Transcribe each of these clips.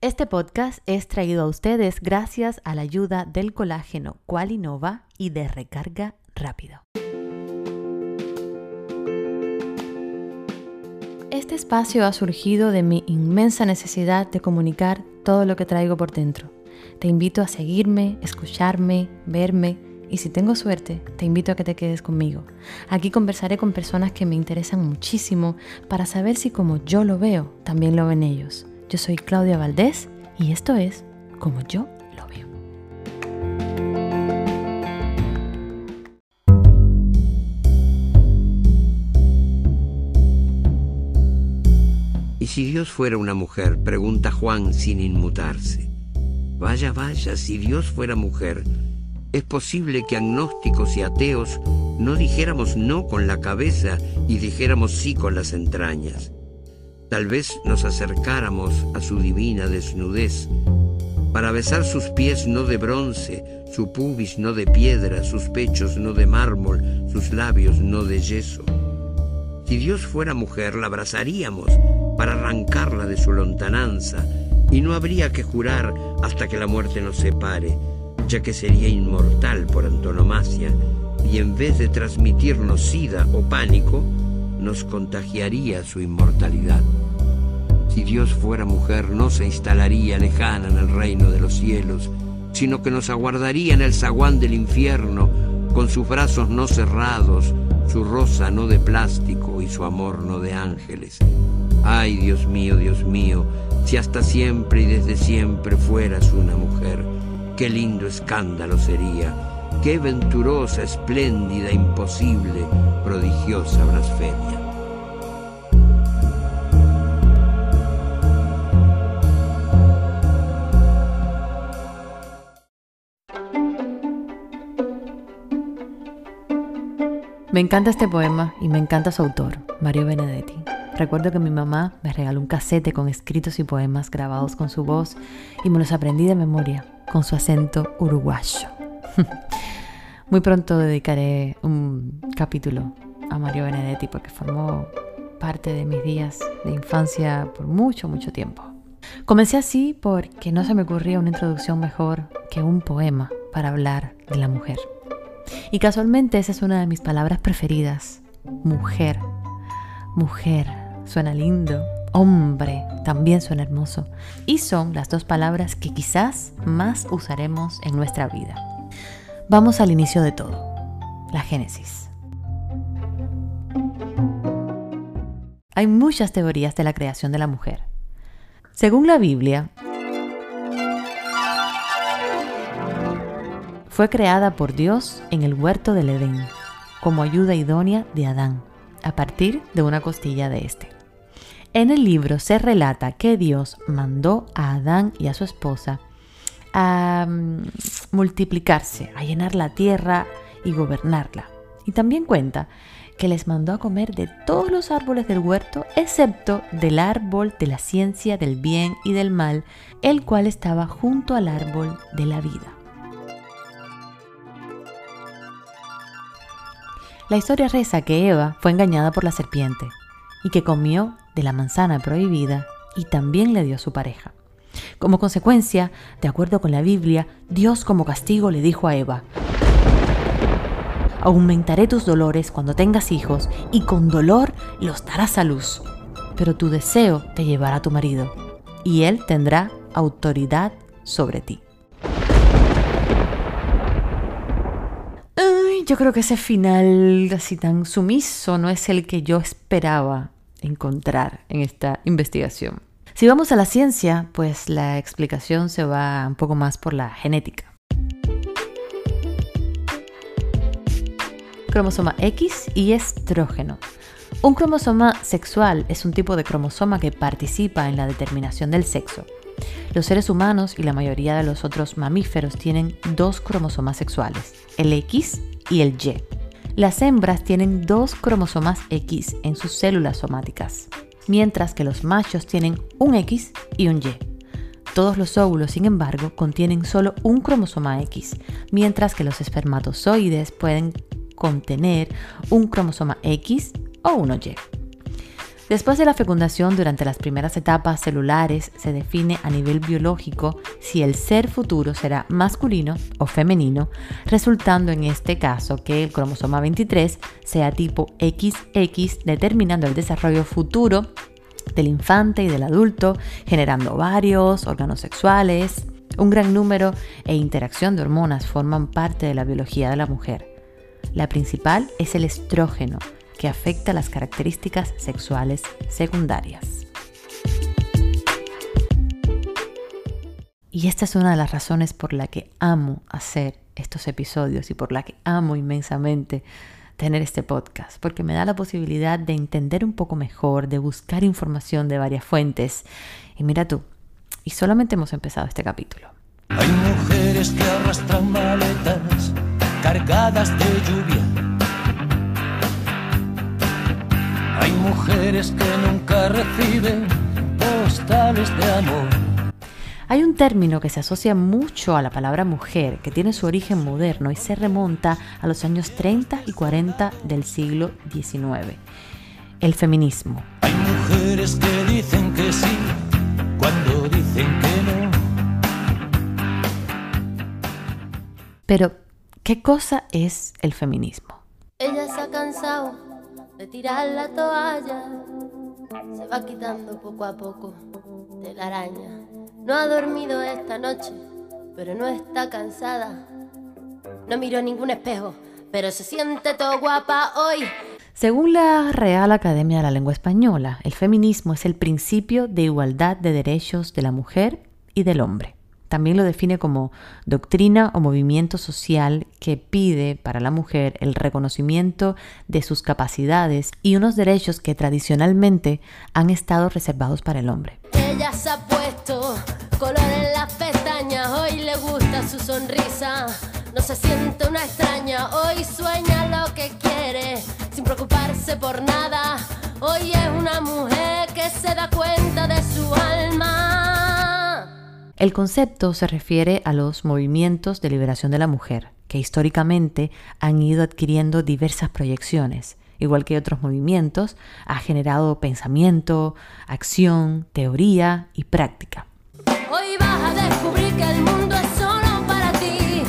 Este podcast es traído a ustedes gracias a la ayuda del colágeno Qualinova y de recarga rápido. Este espacio ha surgido de mi inmensa necesidad de comunicar todo lo que traigo por dentro. Te invito a seguirme, escucharme, verme y si tengo suerte, te invito a que te quedes conmigo. Aquí conversaré con personas que me interesan muchísimo para saber si como yo lo veo, también lo ven ellos. Yo soy Claudia Valdés y esto es Como yo lo veo. ¿Y si Dios fuera una mujer? Pregunta Juan sin inmutarse. Vaya, vaya, si Dios fuera mujer, es posible que agnósticos y ateos no dijéramos no con la cabeza y dijéramos sí con las entrañas. Tal vez nos acercáramos a su divina desnudez para besar sus pies no de bronce, su pubis no de piedra, sus pechos no de mármol, sus labios no de yeso. Si Dios fuera mujer, la abrazaríamos para arrancarla de su lontananza y no habría que jurar hasta que la muerte nos separe, ya que sería inmortal por antonomasia y en vez de transmitirnos sida o pánico, nos contagiaría su inmortalidad. Si Dios fuera mujer, no se instalaría lejana en el reino de los cielos, sino que nos aguardaría en el zaguán del infierno, con sus brazos no cerrados, su rosa no de plástico y su amor no de ángeles. Ay, Dios mío, Dios mío, si hasta siempre y desde siempre fueras una mujer, qué lindo escándalo sería, qué venturosa, espléndida, imposible, prodigiosa blasfemia. Me encanta este poema y me encanta su autor, Mario Benedetti. Recuerdo que mi mamá me regaló un casete con escritos y poemas grabados con su voz y me los aprendí de memoria con su acento uruguayo. Muy pronto dedicaré un capítulo a Mario Benedetti porque formó parte de mis días de infancia por mucho, mucho tiempo. Comencé así porque no se me ocurría una introducción mejor que un poema para hablar de la mujer. Y casualmente esa es una de mis palabras preferidas. Mujer. Mujer. Suena lindo. Hombre. También suena hermoso. Y son las dos palabras que quizás más usaremos en nuestra vida. Vamos al inicio de todo. La Génesis. Hay muchas teorías de la creación de la mujer. Según la Biblia, Fue creada por Dios en el huerto del Edén, como ayuda idónea de Adán, a partir de una costilla de este. En el libro se relata que Dios mandó a Adán y a su esposa a mm, multiplicarse, a llenar la tierra y gobernarla. Y también cuenta que les mandó a comer de todos los árboles del huerto, excepto del árbol de la ciencia del bien y del mal, el cual estaba junto al árbol de la vida. La historia reza que Eva fue engañada por la serpiente y que comió de la manzana prohibida y también le dio a su pareja. Como consecuencia, de acuerdo con la Biblia, Dios como castigo le dijo a Eva, aumentaré tus dolores cuando tengas hijos y con dolor los darás a luz, pero tu deseo te llevará a tu marido y él tendrá autoridad sobre ti. yo creo que ese final así tan sumiso no es el que yo esperaba encontrar en esta investigación. Si vamos a la ciencia, pues la explicación se va un poco más por la genética. Cromosoma X y estrógeno. Un cromosoma sexual es un tipo de cromosoma que participa en la determinación del sexo. Los seres humanos y la mayoría de los otros mamíferos tienen dos cromosomas sexuales, el X y el Y. Las hembras tienen dos cromosomas X en sus células somáticas, mientras que los machos tienen un X y un Y. Todos los óvulos, sin embargo, contienen solo un cromosoma X, mientras que los espermatozoides pueden contener un cromosoma X o uno Y. Después de la fecundación, durante las primeras etapas celulares, se define a nivel biológico si el ser futuro será masculino o femenino, resultando en este caso que el cromosoma 23 sea tipo XX, determinando el desarrollo futuro del infante y del adulto, generando ovarios, órganos sexuales. Un gran número e interacción de hormonas forman parte de la biología de la mujer. La principal es el estrógeno, que afecta las características sexuales secundarias. Y esta es una de las razones por la que amo hacer estos episodios y por la que amo inmensamente tener este podcast, porque me da la posibilidad de entender un poco mejor, de buscar información de varias fuentes. Y mira tú, y solamente hemos empezado este capítulo. Hay mujeres que arrastran maletas cargadas de lluvia Hay mujeres que nunca reciben postales de amor. Hay un término que se asocia mucho a la palabra mujer, que tiene su origen moderno y se remonta a los años 30 y 40 del siglo XIX. El feminismo. Hay mujeres que dicen que sí cuando dicen que no. Pero, ¿qué cosa es el feminismo? Ella se ha cansado de tirar la toalla. Se va quitando poco a poco de la araña. No ha dormido esta noche, pero no está cansada. No miró ningún espejo, pero se siente todo guapa hoy. Según la Real Academia de la Lengua Española, el feminismo es el principio de igualdad de derechos de la mujer y del hombre. También lo define como doctrina o movimiento social que pide para la mujer el reconocimiento de sus capacidades y unos derechos que tradicionalmente han estado reservados para el hombre. Ella se ha puesto color en las pestañas, hoy le gusta su sonrisa. No se siente una extraña, hoy sueña lo que quiere, sin preocuparse por nada. Hoy es una mujer que se da cuenta de su alma. El concepto se refiere a los movimientos de liberación de la mujer, que históricamente han ido adquiriendo diversas proyecciones. Igual que otros movimientos, ha generado pensamiento, acción, teoría y práctica. Hoy vas a descubrir que el mundo es solo para ti,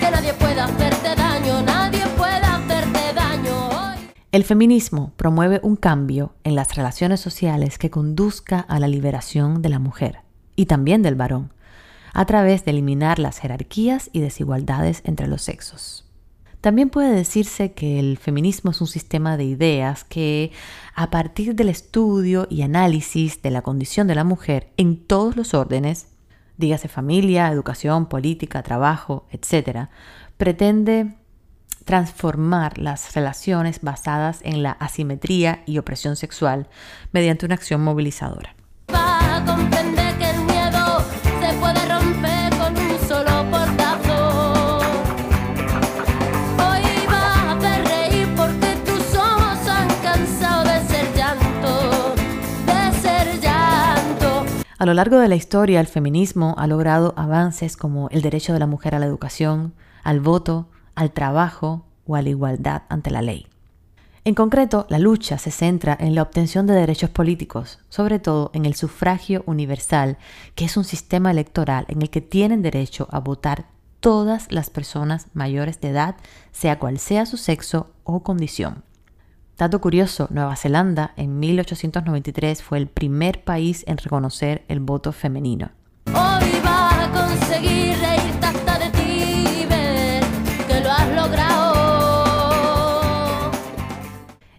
que nadie puede hacerte daño, nadie puede hacerte daño hoy. El feminismo promueve un cambio en las relaciones sociales que conduzca a la liberación de la mujer y también del varón, a través de eliminar las jerarquías y desigualdades entre los sexos. También puede decirse que el feminismo es un sistema de ideas que, a partir del estudio y análisis de la condición de la mujer en todos los órdenes, dígase familia, educación, política, trabajo, etc., pretende transformar las relaciones basadas en la asimetría y opresión sexual mediante una acción movilizadora. A lo largo de la historia, el feminismo ha logrado avances como el derecho de la mujer a la educación, al voto, al trabajo o a la igualdad ante la ley. En concreto, la lucha se centra en la obtención de derechos políticos, sobre todo en el sufragio universal, que es un sistema electoral en el que tienen derecho a votar todas las personas mayores de edad, sea cual sea su sexo o condición. Dato curioso, Nueva Zelanda en 1893 fue el primer país en reconocer el voto femenino. Hoy vas a conseguir reírte hasta de ti, ver que lo has logrado.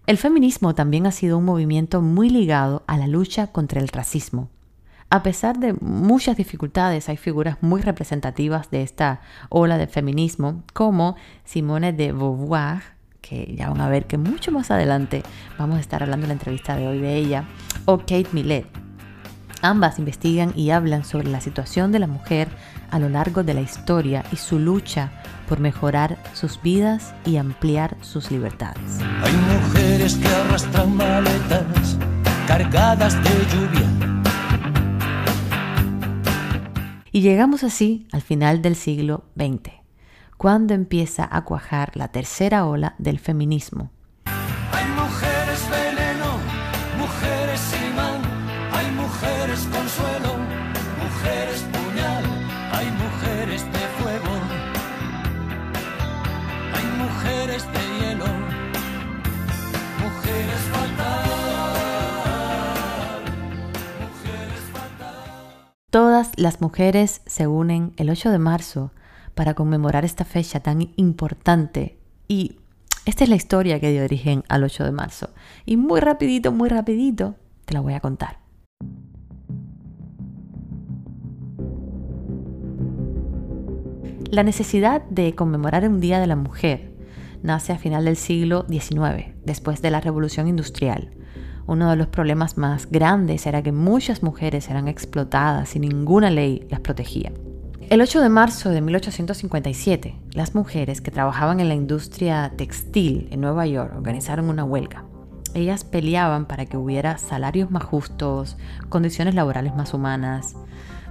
El feminismo también ha sido un movimiento muy ligado a la lucha contra el racismo. A pesar de muchas dificultades, hay figuras muy representativas de esta ola de feminismo, como Simone de Beauvoir, que ya van a ver que mucho más adelante vamos a estar hablando en la entrevista de hoy de ella, o Kate Millett. Ambas investigan y hablan sobre la situación de la mujer a lo largo de la historia y su lucha por mejorar sus vidas y ampliar sus libertades. Hay mujeres que arrastran maletas cargadas de lluvia. Y llegamos así al final del siglo XX cuando empieza a cuajar la tercera ola del feminismo. Hay mujeres veneno, mujeres imán, hay mujeres consuelo, mujeres puñal, hay mujeres de fuego, hay mujeres de hielo, mujeres fatal. Mujeres. Todas las mujeres se unen el 8 de marzo para conmemorar esta fecha tan importante y esta es la historia que dio origen al 8 de marzo. Y muy rapidito, muy rapidito, te la voy a contar. La necesidad de conmemorar un Día de la Mujer nace a final del siglo XIX, después de la Revolución Industrial. Uno de los problemas más grandes era que muchas mujeres eran explotadas y ninguna ley las protegía. El 8 de marzo de 1857, las mujeres que trabajaban en la industria textil en Nueva York organizaron una huelga. Ellas peleaban para que hubiera salarios más justos, condiciones laborales más humanas,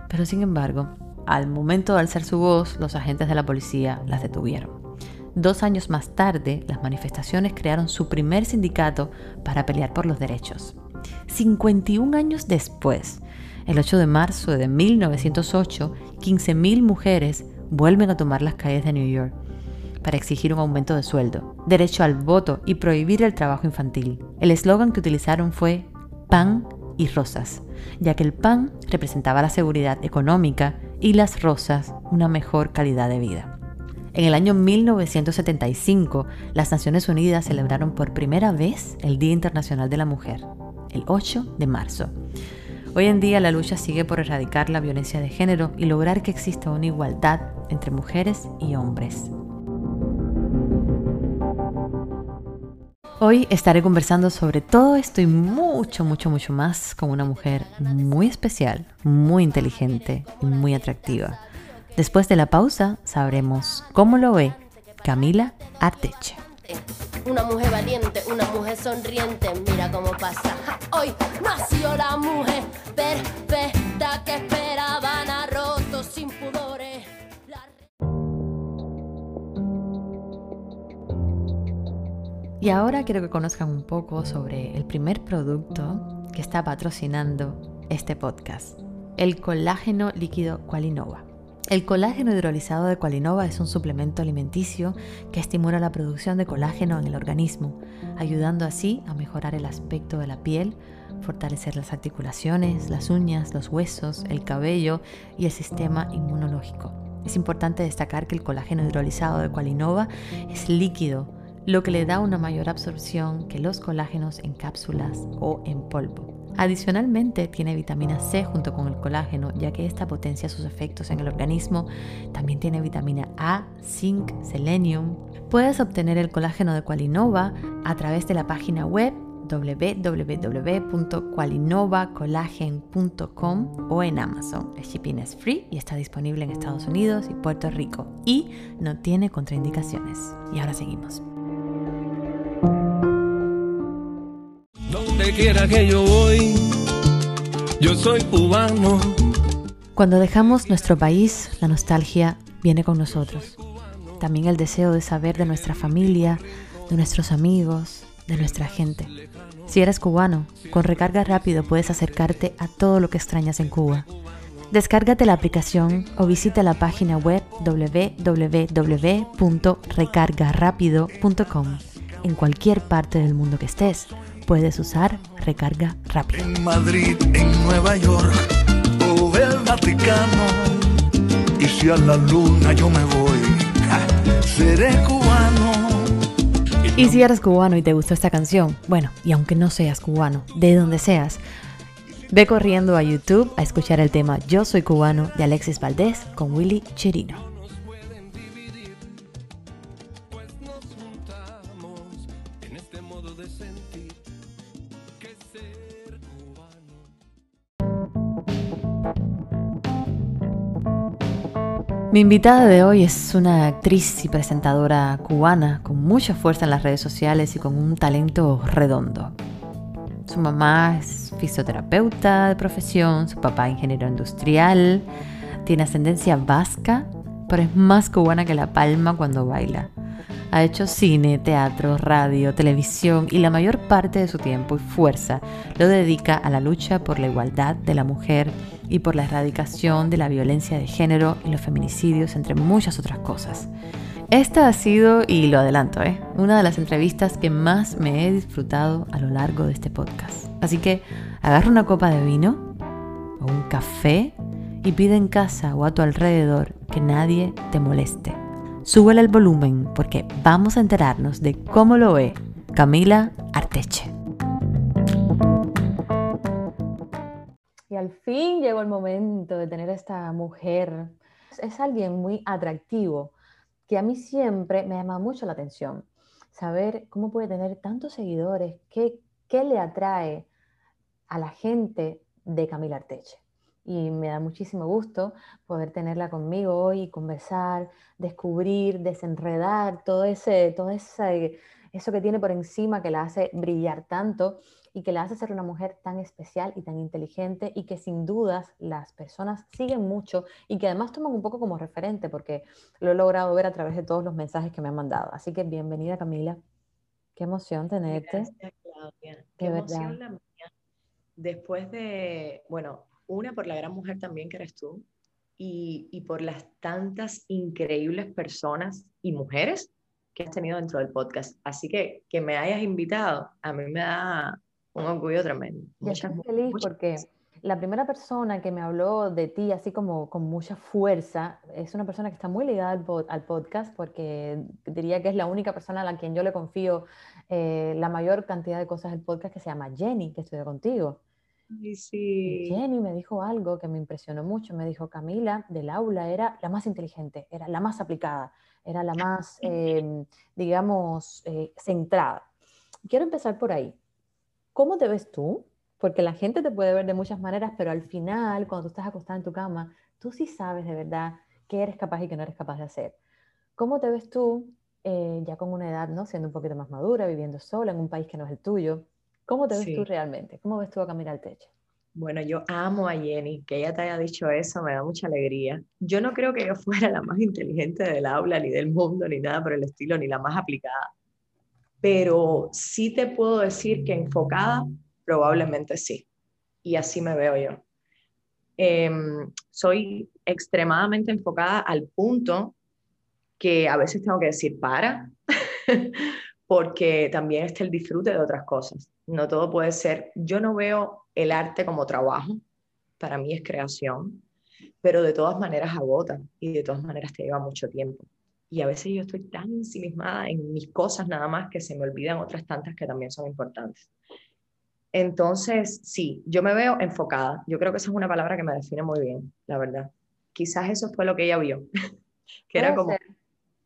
pero sin embargo, al momento de alzar su voz, los agentes de la policía las detuvieron. Dos años más tarde, las manifestaciones crearon su primer sindicato para pelear por los derechos. 51 años después, el 8 de marzo de 1908, 15.000 mujeres vuelven a tomar las calles de New York para exigir un aumento de sueldo, derecho al voto y prohibir el trabajo infantil. El eslogan que utilizaron fue pan y rosas, ya que el pan representaba la seguridad económica y las rosas una mejor calidad de vida. En el año 1975, las Naciones Unidas celebraron por primera vez el Día Internacional de la Mujer, el 8 de marzo. Hoy en día la lucha sigue por erradicar la violencia de género y lograr que exista una igualdad entre mujeres y hombres. Hoy estaré conversando sobre todo esto y mucho, mucho, mucho más con una mujer muy especial, muy inteligente y muy atractiva. Después de la pausa sabremos cómo lo ve Camila Arteche. Una mujer valiente, una mujer sonriente, mira cómo pasa. Hoy nació la mujer perfecta que esperaban a rotos sin pudores. Y ahora quiero que conozcan un poco sobre el primer producto que está patrocinando este podcast, el colágeno líquido Qualinova. El colágeno hidrolizado de Qualinova es un suplemento alimenticio que estimula la producción de colágeno en el organismo, ayudando así a mejorar el aspecto de la piel, fortalecer las articulaciones, las uñas, los huesos, el cabello y el sistema inmunológico. Es importante destacar que el colágeno hidrolizado de Qualinova es líquido, lo que le da una mayor absorción que los colágenos en cápsulas o en polvo. Adicionalmente tiene vitamina C junto con el colágeno, ya que esta potencia sus efectos en el organismo. También tiene vitamina A, zinc, selenium. Puedes obtener el colágeno de Qualinova a través de la página web www.qualinovacolagen.com o en Amazon. El shipping es free y está disponible en Estados Unidos y Puerto Rico y no tiene contraindicaciones. Y ahora seguimos. Quiera que yo voy, yo soy cubano. Cuando dejamos nuestro país, la nostalgia viene con nosotros. También el deseo de saber de nuestra familia, de nuestros amigos, de nuestra gente. Si eres cubano, con recarga rápido puedes acercarte a todo lo que extrañas en Cuba. Descárgate la aplicación o visita la página web www.recargarapido.com en cualquier parte del mundo que estés puedes usar recarga rápida. En Madrid, en Nueva York o el Vaticano. Y si a la luna yo me voy, ja, seré cubano. Y si eres cubano y te gustó esta canción, bueno, y aunque no seas cubano, de donde seas, ve corriendo a YouTube a escuchar el tema Yo soy cubano de Alexis Valdés con Willy Chirino. Mi invitada de hoy es una actriz y presentadora cubana con mucha fuerza en las redes sociales y con un talento redondo. Su mamá es fisioterapeuta de profesión, su papá ingeniero industrial, tiene ascendencia vasca, pero es más cubana que la palma cuando baila. Ha hecho cine, teatro, radio, televisión y la mayor parte de su tiempo y fuerza lo dedica a la lucha por la igualdad de la mujer y por la erradicación de la violencia de género y los feminicidios, entre muchas otras cosas. Esta ha sido, y lo adelanto, ¿eh? una de las entrevistas que más me he disfrutado a lo largo de este podcast. Así que agarra una copa de vino o un café y pide en casa o a tu alrededor que nadie te moleste. Súbele el volumen porque vamos a enterarnos de cómo lo ve Camila Arteche. Y al fin llegó el momento de tener esta mujer. Es alguien muy atractivo que a mí siempre me llama mucho la atención. Saber cómo puede tener tantos seguidores, qué, qué le atrae a la gente de Camila Arteche y me da muchísimo gusto poder tenerla conmigo hoy y conversar, descubrir, desenredar todo ese, todo ese, eso que tiene por encima que la hace brillar tanto y que la hace ser una mujer tan especial y tan inteligente y que sin dudas las personas siguen mucho y que además toman un poco como referente porque lo he logrado ver a través de todos los mensajes que me han mandado. Así que bienvenida Camila, qué emoción tenerte. Gracias Claudia, qué emoción la. Después de, bueno, una, por la gran mujer también que eres tú y, por las tantas increíbles personas y mujeres que has tenido dentro del podcast. Así que que me hayas invitado, a mí me da un orgullo tremendo. Muchas, estoy feliz porque la primera persona que me habló de ti así como con mucha fuerza es una persona que está muy ligada al, podcast porque diría que es la única persona a la quien yo le confío eh, la mayor cantidad de cosas del podcast que se llama Jenny, que estudia contigo. Jenny me dijo algo que me impresionó mucho. Me dijo, Camila del aula era la más inteligente, era la más aplicada, era la más, em, digamos, eh, centrada. Quiero empezar por ahí. ¿Cómo te ves tú? Porque la gente te puede ver de muchas maneras, pero al final, cuando tú estás acostada en tu cama, tú sí sabes de verdad qué eres capaz y qué no eres capaz de hacer. ¿Cómo te ves tú eh, ya con una edad, ¿no? siendo un poquito más madura, viviendo sola en un país que no es el tuyo? ¿Cómo te ves tú realmente? ¿Cómo ves tú a Camila techo? Bueno, yo amo a Jenny, que ella te haya dicho eso, me da mucha alegría. Yo no creo que yo fuera la más inteligente del aula, ni del mundo, ni nada por el estilo, ni la más aplicada. Pero sí te puedo decir que enfocada, probablemente sí. Y así me veo yo. Em, soy extremadamente enfocada al punto que a veces tengo que decir para, porque también está el disfrute de otras cosas. No todo puede ser, yo no veo el arte como trabajo, para mí es creación, pero de todas maneras agota y de todas maneras te lleva mucho tiempo. Y a veces yo estoy tan ensimismada en mis cosas nada más que se me olvidan otras tantas que también son importantes. Entonces, sí, yo me veo enfocada. Yo creo que esa es una palabra que me define muy bien, la verdad. Quizás eso fue lo que ella vio, que era como...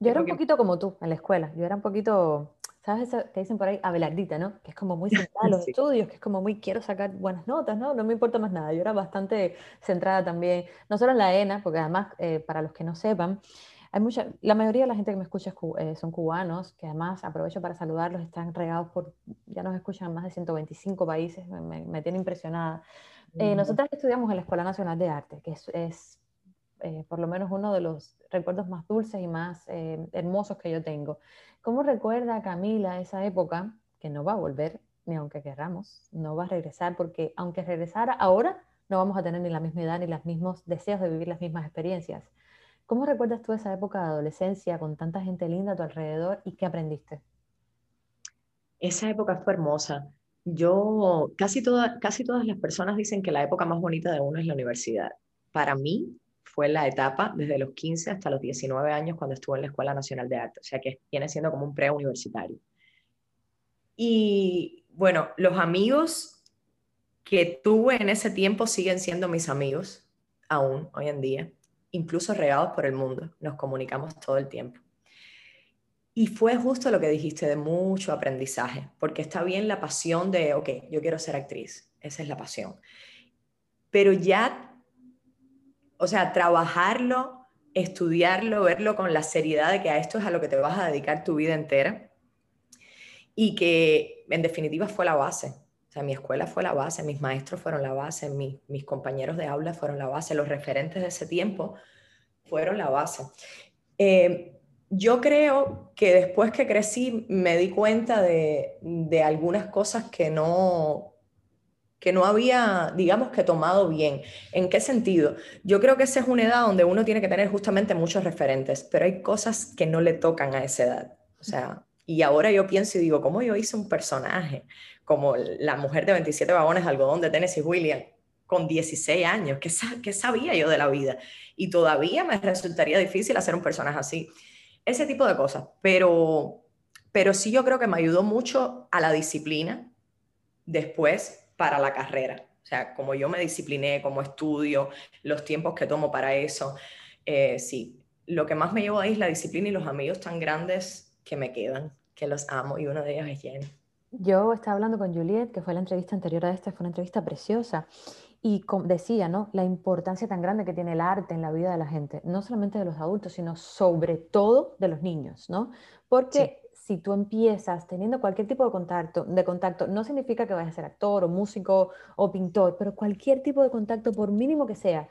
Yo era un poquito como tú en la escuela. Yo era un poquito ¿Sabes eso que dicen por ahí? Abelardita, ¿no? Que es como muy centrada en los estudios, que es como muy quiero sacar buenas notas, ¿no? No me importa más nada. Yo era bastante centrada también, no solo en la ENA, porque además, eh, para los que no sepan, hay mucha, la mayoría de la gente que me escucha eh, son cubanos, que además aprovecho para saludarlos, están regados por, ya nos escuchan en más de 125 países, me, me, tiene impresionada. Eh, nosotras estudiamos en la Escuela Nacional de Arte, que es, es por lo menos uno de los recuerdos más dulces y más hermosos que yo tengo. ¿Cómo recuerda Camila esa época que no va a volver, ni aunque querramos, no va a regresar, porque aunque regresara ahora, no vamos a tener ni la misma edad ni los mismos deseos de vivir las mismas experiencias? ¿Cómo recuerdas tú esa época de adolescencia con tanta gente linda a tu alrededor y qué aprendiste? Esa época fue hermosa. Yo, casi, casi todas las personas dicen que la época más bonita de uno es la universidad. Para mí, fue la etapa desde los 15 hasta los 19 años cuando estuve en la Escuela Nacional de Arte, o sea que viene siendo como un preuniversitario. Y bueno, los amigos que tuve en ese tiempo siguen siendo mis amigos, aún hoy en día, incluso regados por el mundo, nos comunicamos todo el tiempo. Y fue justo lo que dijiste de mucho aprendizaje, porque está bien la pasión de, ok, yo quiero ser actriz, esa es la pasión. Pero ya o sea, trabajarlo, estudiarlo, verlo con la seriedad de que a esto es a lo que te vas a dedicar tu vida entera y que en definitiva fue la base. O sea, mi escuela fue la base, mis maestros fueron la base, mis compañeros de aula fueron la base, los referentes de ese tiempo fueron la base. Eh, yo creo que después que crecí me di cuenta de, de algunas cosas que no, que no había, digamos que tomado bien. ¿En qué sentido? Yo creo que esa es una edad donde uno tiene que tener justamente muchos referentes, pero hay cosas que no le tocan a esa edad. O sea, y ahora yo pienso y digo, ¿cómo yo hice un personaje como la mujer de 27 vagones de algodón de Tennessee Williams? con 16 años, ¿qué, ¿qué, sabía yo de la vida? Y todavía me resultaría difícil hacer un personaje así. Ese tipo de cosas, pero, pero sí yo creo que me ayudó mucho a la disciplina después para la carrera. O sea, como yo me discipliné, como estudio, los tiempos que tomo para eso, eh, sí, lo que más me llevó ahí es la disciplina y los amigos tan grandes que me quedan, que los amo y uno de ellos es Jenny. Yo estaba hablando con Juliet, que fue la entrevista anterior a esta, fue una entrevista preciosa, y decía, ¿no? La importancia tan grande que tiene el arte en la vida de la gente, no solamente de los adultos, sino sobre todo de los niños, ¿no? Porque si tú empiezas teniendo cualquier tipo de contacto, de contacto, no significa que vayas a ser actor o músico o pintor, pero cualquier tipo de contacto, por mínimo que sea,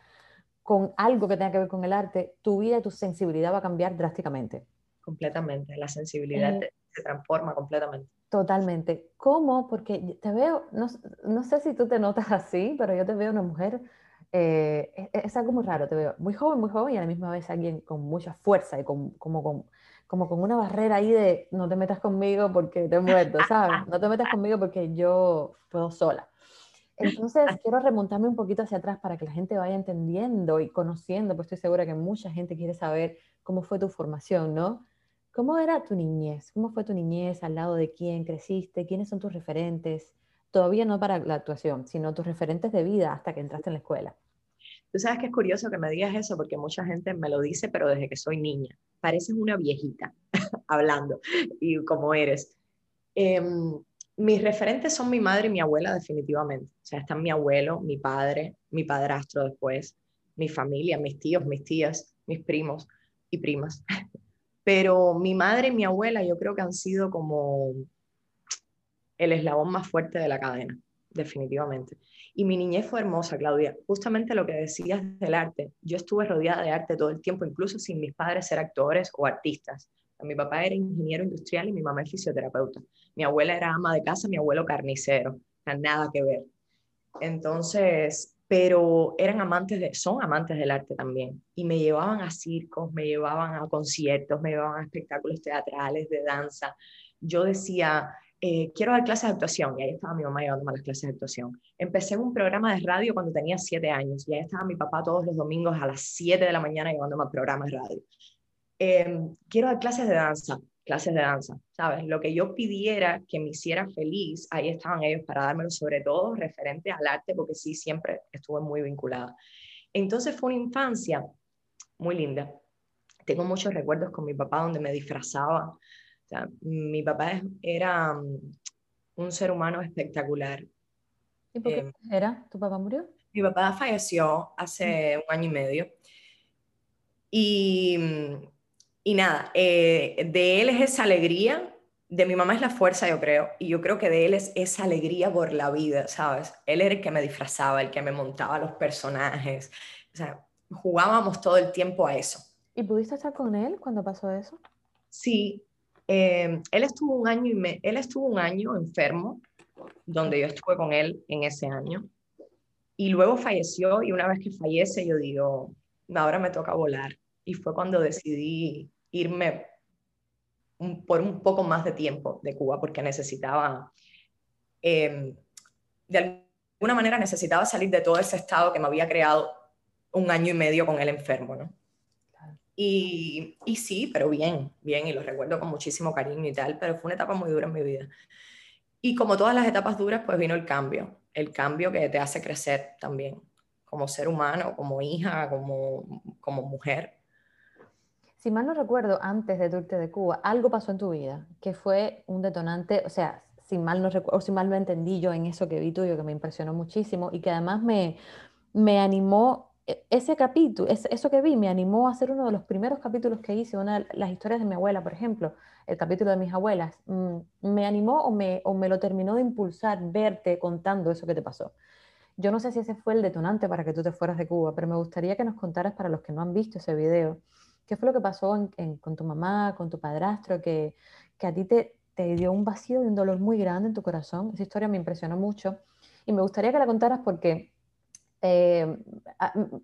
con algo que tenga que ver con el arte, tu vida y tu sensibilidad va a cambiar drásticamente. Completamente, la sensibilidad eh, se transforma completamente. Totalmente. ¿Cómo? Porque te veo, no, no, sé si tú te notas así, pero yo te veo una mujer, eh, es, es, algo muy raro, te veo muy joven, muy joven y a la misma vez alguien con mucha fuerza y con, como, con, como con una barrera ahí de no te metas conmigo porque te muerto, ¿sabes? No te metas conmigo porque yo puedo sola. Entonces, quiero remontarme un poquito hacia atrás para que la gente vaya entendiendo y conociendo, pues estoy segura que mucha gente quiere saber cómo fue tu formación, ¿no? ¿Cómo era tu niñez? ¿Cómo fue tu niñez? ¿Al lado de quién creciste? ¿Quiénes son tus referentes? Todavía no para la actuación, sino tus referentes de vida hasta que entraste en la escuela. Tú sabes que es curioso que me digas eso porque mucha gente me lo dice, pero desde que soy niña. Pareces una viejita hablando y como eres. Em, mis referentes son mi madre y mi abuela definitivamente. O sea, están mi abuelo, mi padre, mi padrastro después, mi familia, mis tíos, mis tías, mis primos y primas. Pero mi madre y mi abuela yo creo que han sido como el eslabón más fuerte de la cadena, definitivamente. Y mi niñez fue hermosa, Claudia. Justamente lo que decías del arte. Yo estuve rodeada de arte todo el tiempo, incluso sin mis padres ser actores o artistas. Mi papá era ingeniero industrial y mi mamá es fisioterapeuta. Mi abuela era ama de casa, mi abuelo carnicero. Nada que ver. Entonces, pero eran amantes de, son amantes del arte también, y me llevaban a circos, me llevaban a conciertos, me llevaban a espectáculos teatrales, de danza. Yo decía, eh, quiero dar clases de actuación, y ahí estaba mi mamá llevándome a las clases de actuación. Empecé en un programa de radio cuando tenía siete años, y ahí estaba mi papá todos los domingos a las siete de la mañana llevándome a programas de radio. Em, quiero dar clases de danza, clases de danza, ¿sabes? Lo que yo pidiera que me hiciera feliz, ahí estaban ellos para dármelo, sobre todo referente al arte, porque sí, siempre estuve muy vinculada. Entonces fue una infancia muy linda. Tengo muchos recuerdos con mi papá donde me disfrazaba. O sea, mi papá era mm, un ser humano espectacular. ¿Y por qué eh, era? ¿Tu papá murió? Mi papá falleció hace un año y medio. Y mm, y nada, eh, de él es esa alegría, de mi mamá es la fuerza, yo creo, y yo creo que de él es esa alegría por la vida, ¿sabes? Él era el que me disfrazaba, el que me montaba los personajes, o sea, jugábamos todo el tiempo a eso. ¿Y pudiste estar con él cuando pasó eso? Sí, eh, él estuvo un año y me, él estuvo un año enfermo, donde yo estuve con él en ese año, y luego falleció, y una vez que fallece yo digo, ahora me toca volar, y fue cuando decidí irme por un poco más de tiempo de Cuba porque necesitaba, em, de alguna manera necesitaba salir de todo ese estado que me había creado un año y medio con el enfermo, ¿no? Y, sí, pero bien, bien, y lo recuerdo con muchísimo cariño y tal, pero fue una etapa muy dura en mi vida. Y como todas las etapas duras, pues vino el cambio, el cambio que te hace crecer también, como ser humano, como hija, como, como mujer si mal no recuerdo, antes de irte de Cuba, algo pasó en tu vida que fue un detonante, o sea, si mal no recuerdo, si mal no entendí yo en eso que vi tuyo, que me impresionó muchísimo y que además me, me animó, ese capítulo, eso que vi, me animó a hacer uno de los primeros capítulos que hice, una de las historias de mi abuela, por ejemplo, el capítulo de mis abuelas, mm, me animó o me, o me lo terminó de impulsar verte contando eso que te pasó. Yo no sé si ese fue el detonante para que tú te fueras de Cuba, pero me gustaría que nos contaras para los que no han visto ese video ¿Qué fue lo que pasó con tu mamá, con tu padrastro, que, que a ti te, te, dio un vacío y un dolor muy grande en tu corazón? Esa historia me impresionó mucho y me gustaría que la contaras porque eh,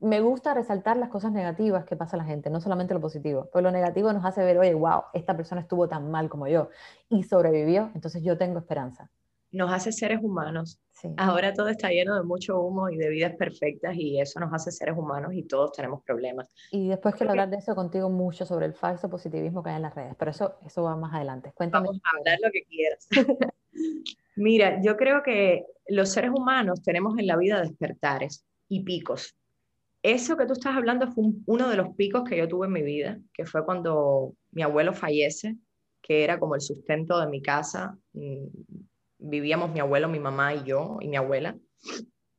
me gusta resaltar las cosas negativas que pasa a la gente, no solamente lo positivo, porque lo negativo nos hace ver, oye, wow, esta persona estuvo tan mal como yo y sobrevivió, entonces yo tengo esperanza. nos hace seres humanos. Sí. Ahora todo está lleno de mucho humo y de vidas perfectas y eso nos hace seres humanos y todos tenemos problemas. Y después quiero hablar de eso contigo mucho sobre el falso positivismo que hay en las redes, pero eso, eso va más adelante. Cuéntame. Vamos a hablar lo que quieras. Mira, yo creo que los seres humanos tenemos en la vida despertares y picos. Eso que tú estás hablando fue un- uno de los picos que yo tuve en mi vida, que fue cuando mi abuelo fallece, que era como el sustento de mi casa. Mm, Vivíamos mi abuelo, mi mamá y yo, y mi abuela.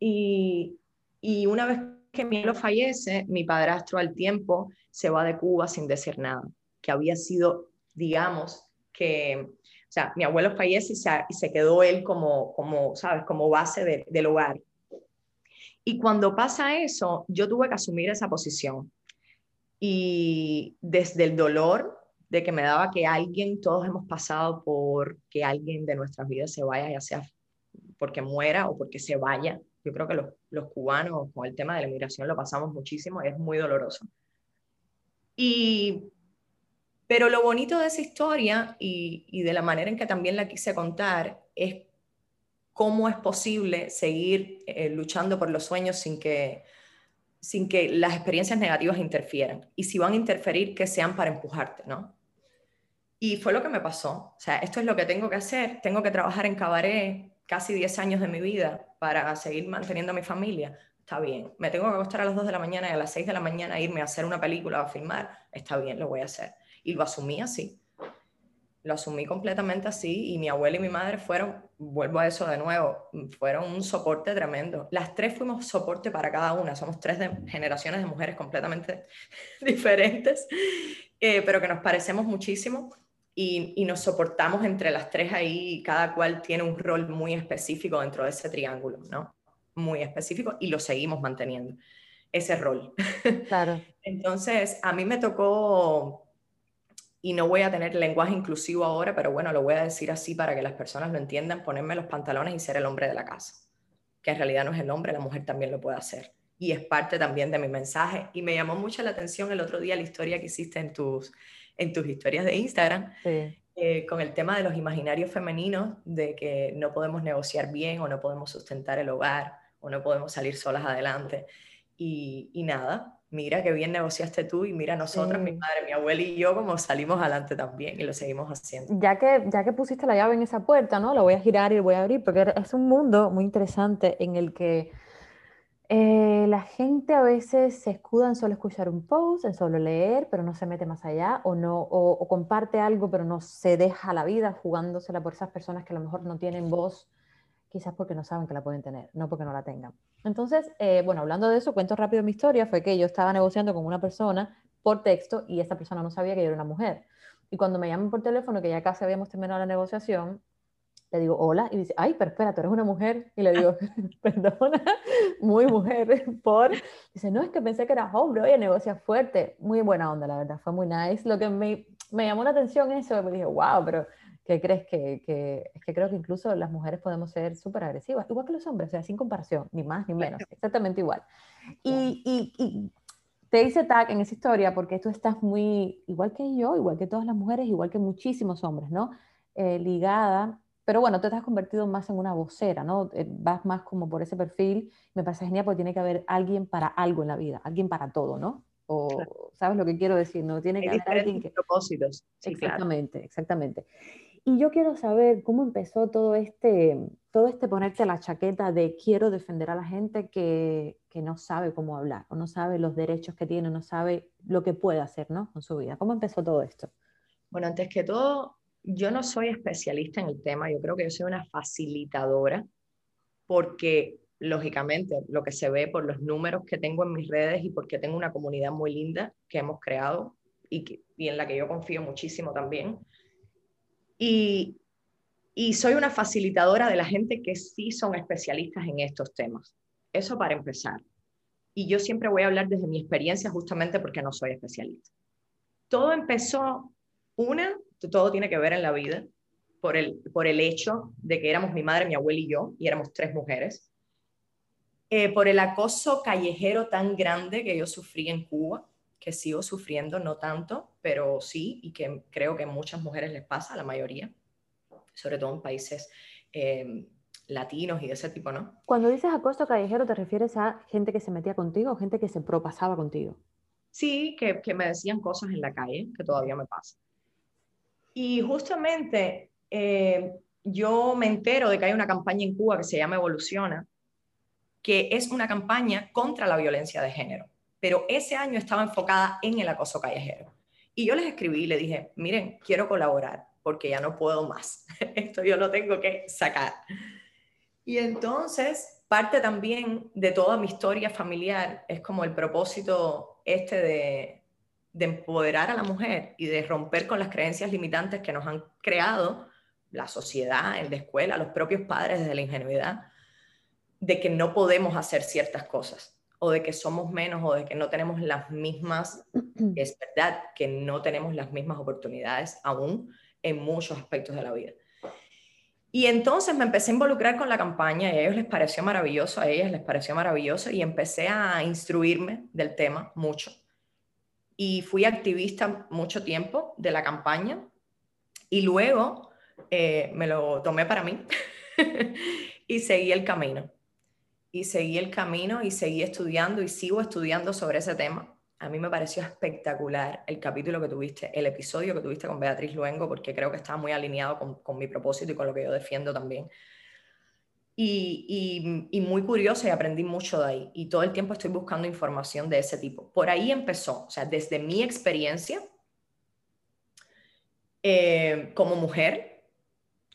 Y, y una vez que mi abuelo fallece, mi padrastro al tiempo se va de Cuba sin decir nada, que había sido, digamos, que, o sea, mi abuelo fallece y se, y se quedó él como, como, ¿sabes?, como base de- del hogar. Y cuando pasa eso, yo tuve que asumir esa posición. Y desde el dolor de que me daba que alguien, todos hemos pasado por que alguien de nuestras vidas se vaya, ya sea porque muera o porque se vaya. Yo creo que los, los cubanos con el tema de la migración lo pasamos muchísimo y es muy doloroso. Y, pero lo bonito de esa historia y, y de la manera en que también la quise contar es cómo es posible seguir eh, luchando por los sueños sin que, sin que las experiencias negativas interfieran. Y si van a interferir, que sean para empujarte, ¿no? Y fue lo que me pasó. O sea, esto es lo que tengo que hacer. Tengo que trabajar en cabaret casi 10 años de mi vida para seguir manteniendo a mi familia. Está bien. Me tengo que acostar a las 2 de la mañana y a las 6 de la mañana irme a hacer una película o a filmar. Está bien, lo voy a hacer. Y lo asumí así. Lo asumí completamente así y mi abuela y mi madre fueron, vuelvo a eso de nuevo, fueron un soporte tremendo. Las tres fuimos soporte para cada una. Somos tres de, generaciones de mujeres completamente diferentes, eh, pero que nos parecemos muchísimo y, y, nos soportamos entre las tres ahí y cada cual tiene un rol muy específico dentro de ese triángulo, ¿no? Muy específico y lo seguimos manteniendo, ese rol. Claro. Entonces, a mí me tocó, y no voy a tener lenguaje inclusivo ahora, pero bueno, lo voy a decir así para que las personas lo entiendan, ponerme los pantalones y ser el hombre de la casa, que en realidad no es el hombre, la mujer también lo puede hacer. Y es parte también de mi mensaje. Y me llamó mucho la atención el otro día la historia que hiciste en tus en tus historias de Instagram, sí. eh, con el tema de los imaginarios femeninos, de que no podemos negociar bien o no podemos sustentar el hogar o no podemos salir solas adelante. Y, y nada, mira qué bien negociaste tú y mira nosotras, Sí. mi madre, mi abuela y yo, como salimos adelante también y lo seguimos haciendo. Ya que, ya que pusiste la llave en esa puerta, ¿no? Lo voy a girar y lo voy a abrir porque es un mundo muy interesante en el que eh, la gente a veces se escuda en solo escuchar un post, en solo leer, pero no se mete más allá, o, no, o, o comparte algo, pero no se deja la vida jugándosela por esas personas que a lo mejor no tienen voz, quizás porque no saben que la pueden tener, no porque no la tengan. Entonces, eh, bueno, hablando de eso, cuento rápido mi historia, fue que yo estaba negociando con una persona por texto y esa persona no sabía que yo era una mujer. Y cuando me llaman por teléfono, que ya casi habíamos terminado la negociación, le digo, hola, y dice, ay, pero espera, tú eres una mujer. Y le digo, perdona, muy mujer, por. Dice, no, es que pensé que eras hombre, oye, negocia fuerte. Muy buena onda, la verdad, fue muy nice. Lo que me, me llamó la atención eso, me dije, wow, pero ¿qué crees que, que, es que creo que incluso las mujeres podemos ser súper agresivas, igual que los hombres, o sea, sin comparación, ni más ni menos, exactamente igual. Y, y, y te hice tag en esa historia porque tú estás muy, igual que yo, igual que todas las mujeres, igual que muchísimos hombres, ¿no? Eh, ligada pero bueno, tú te has convertido más en una vocera, ¿no? Eh, vas más como por ese perfil. Me parece genial porque tiene que haber alguien para algo en la vida, alguien para todo, ¿no? O, claro. ¿sabes lo que quiero decir? No tiene Hay que haber alguien que... propósitos. Sí, exactamente, claro. exactamente. Y yo quiero saber cómo empezó todo este, todo este ponerte la chaqueta de quiero defender a la gente que, que no sabe cómo hablar, o no sabe los derechos que tiene, no sabe lo que puede hacer, ¿no? Con su vida. ¿Cómo empezó todo esto? Bueno, antes que todo, yo no soy especialista en el tema, yo creo que yo soy una facilitadora porque lógicamente lo que se ve por los números que tengo en mis redes y porque tengo una comunidad muy linda que hemos creado y, que, y en la que yo confío muchísimo también. Y, soy una facilitadora de la gente que sí son especialistas en estos temas. Eso para empezar. Y yo siempre voy a hablar desde mi experiencia justamente porque no soy especialista. Todo empezó, una, todo tiene que ver en la vida, por el, por el hecho de que éramos mi madre, mi abuela y yo, y éramos tres mujeres, eh, por el acoso callejero tan grande que yo sufrí en Cuba, que sigo sufriendo, no tanto, pero sí, y que creo que a muchas mujeres les pasa, a la mayoría, sobre todo en países eh, latinos y de ese tipo, ¿no? Cuando dices acoso callejero, ¿te refieres a gente que se metía contigo o gente que se propasaba contigo? Sí, que, que me decían cosas en la calle, que todavía me pasa. Y justamente eh, yo me entero de que hay una campaña en Cuba que se llama Evoluciona, que es una campaña contra la violencia de género, pero ese año estaba enfocada en el acoso callejero. Y yo les escribí y le dije, miren, quiero colaborar porque ya no puedo más. Esto yo lo tengo que sacar. Y entonces, parte también de toda mi historia familiar es como el propósito este de, de empoderar a la mujer y de romper con las creencias limitantes que nos han creado la sociedad, en la escuela, los propios padres desde la ingenuidad, de que no podemos hacer ciertas cosas o de que somos menos o de que no tenemos las mismas, es verdad que no tenemos las mismas oportunidades aún en muchos aspectos de la vida. Y entonces me empecé a involucrar con la campaña y a ellos les pareció maravilloso, a ellas les pareció maravilloso y empecé a instruirme del tema mucho. Y fui activista mucho tiempo de la campaña y luego eh, me lo tomé para mí y seguí el camino. Y seguí el camino y seguí estudiando y sigo estudiando sobre ese tema a mí me pareció espectacular el capítulo que tuviste, el episodio que tuviste con Beatriz Luengo, porque creo que estaba muy alineado con, mi propósito y con lo que yo defiendo también. Y, y, muy curiosa y aprendí mucho de ahí. Y todo el tiempo estoy buscando información de ese tipo. Por ahí empezó, o sea, desde mi experiencia eh, como mujer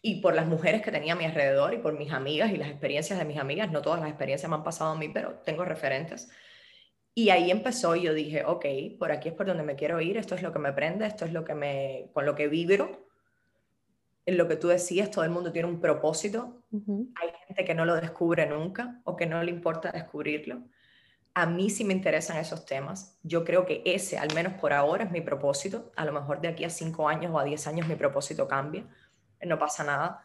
y por las mujeres que tenía a mi alrededor y por mis amigas y las experiencias de mis amigas, no todas las experiencias me han pasado a mí, pero tengo referentes y ahí empezó y yo dije, ok, por aquí es por donde me quiero ir, esto es lo que me prende, esto es lo que me, con lo que vibro. En lo que tú decías, todo el mundo tiene un propósito. Hay gente que no lo descubre nunca o que no le importa descubrirlo. A mí sí me interesan esos temas. Yo creo que ese, al menos por ahora, es mi propósito. A lo mejor de aquí a cinco años o a diez años mi propósito cambia. No pasa nada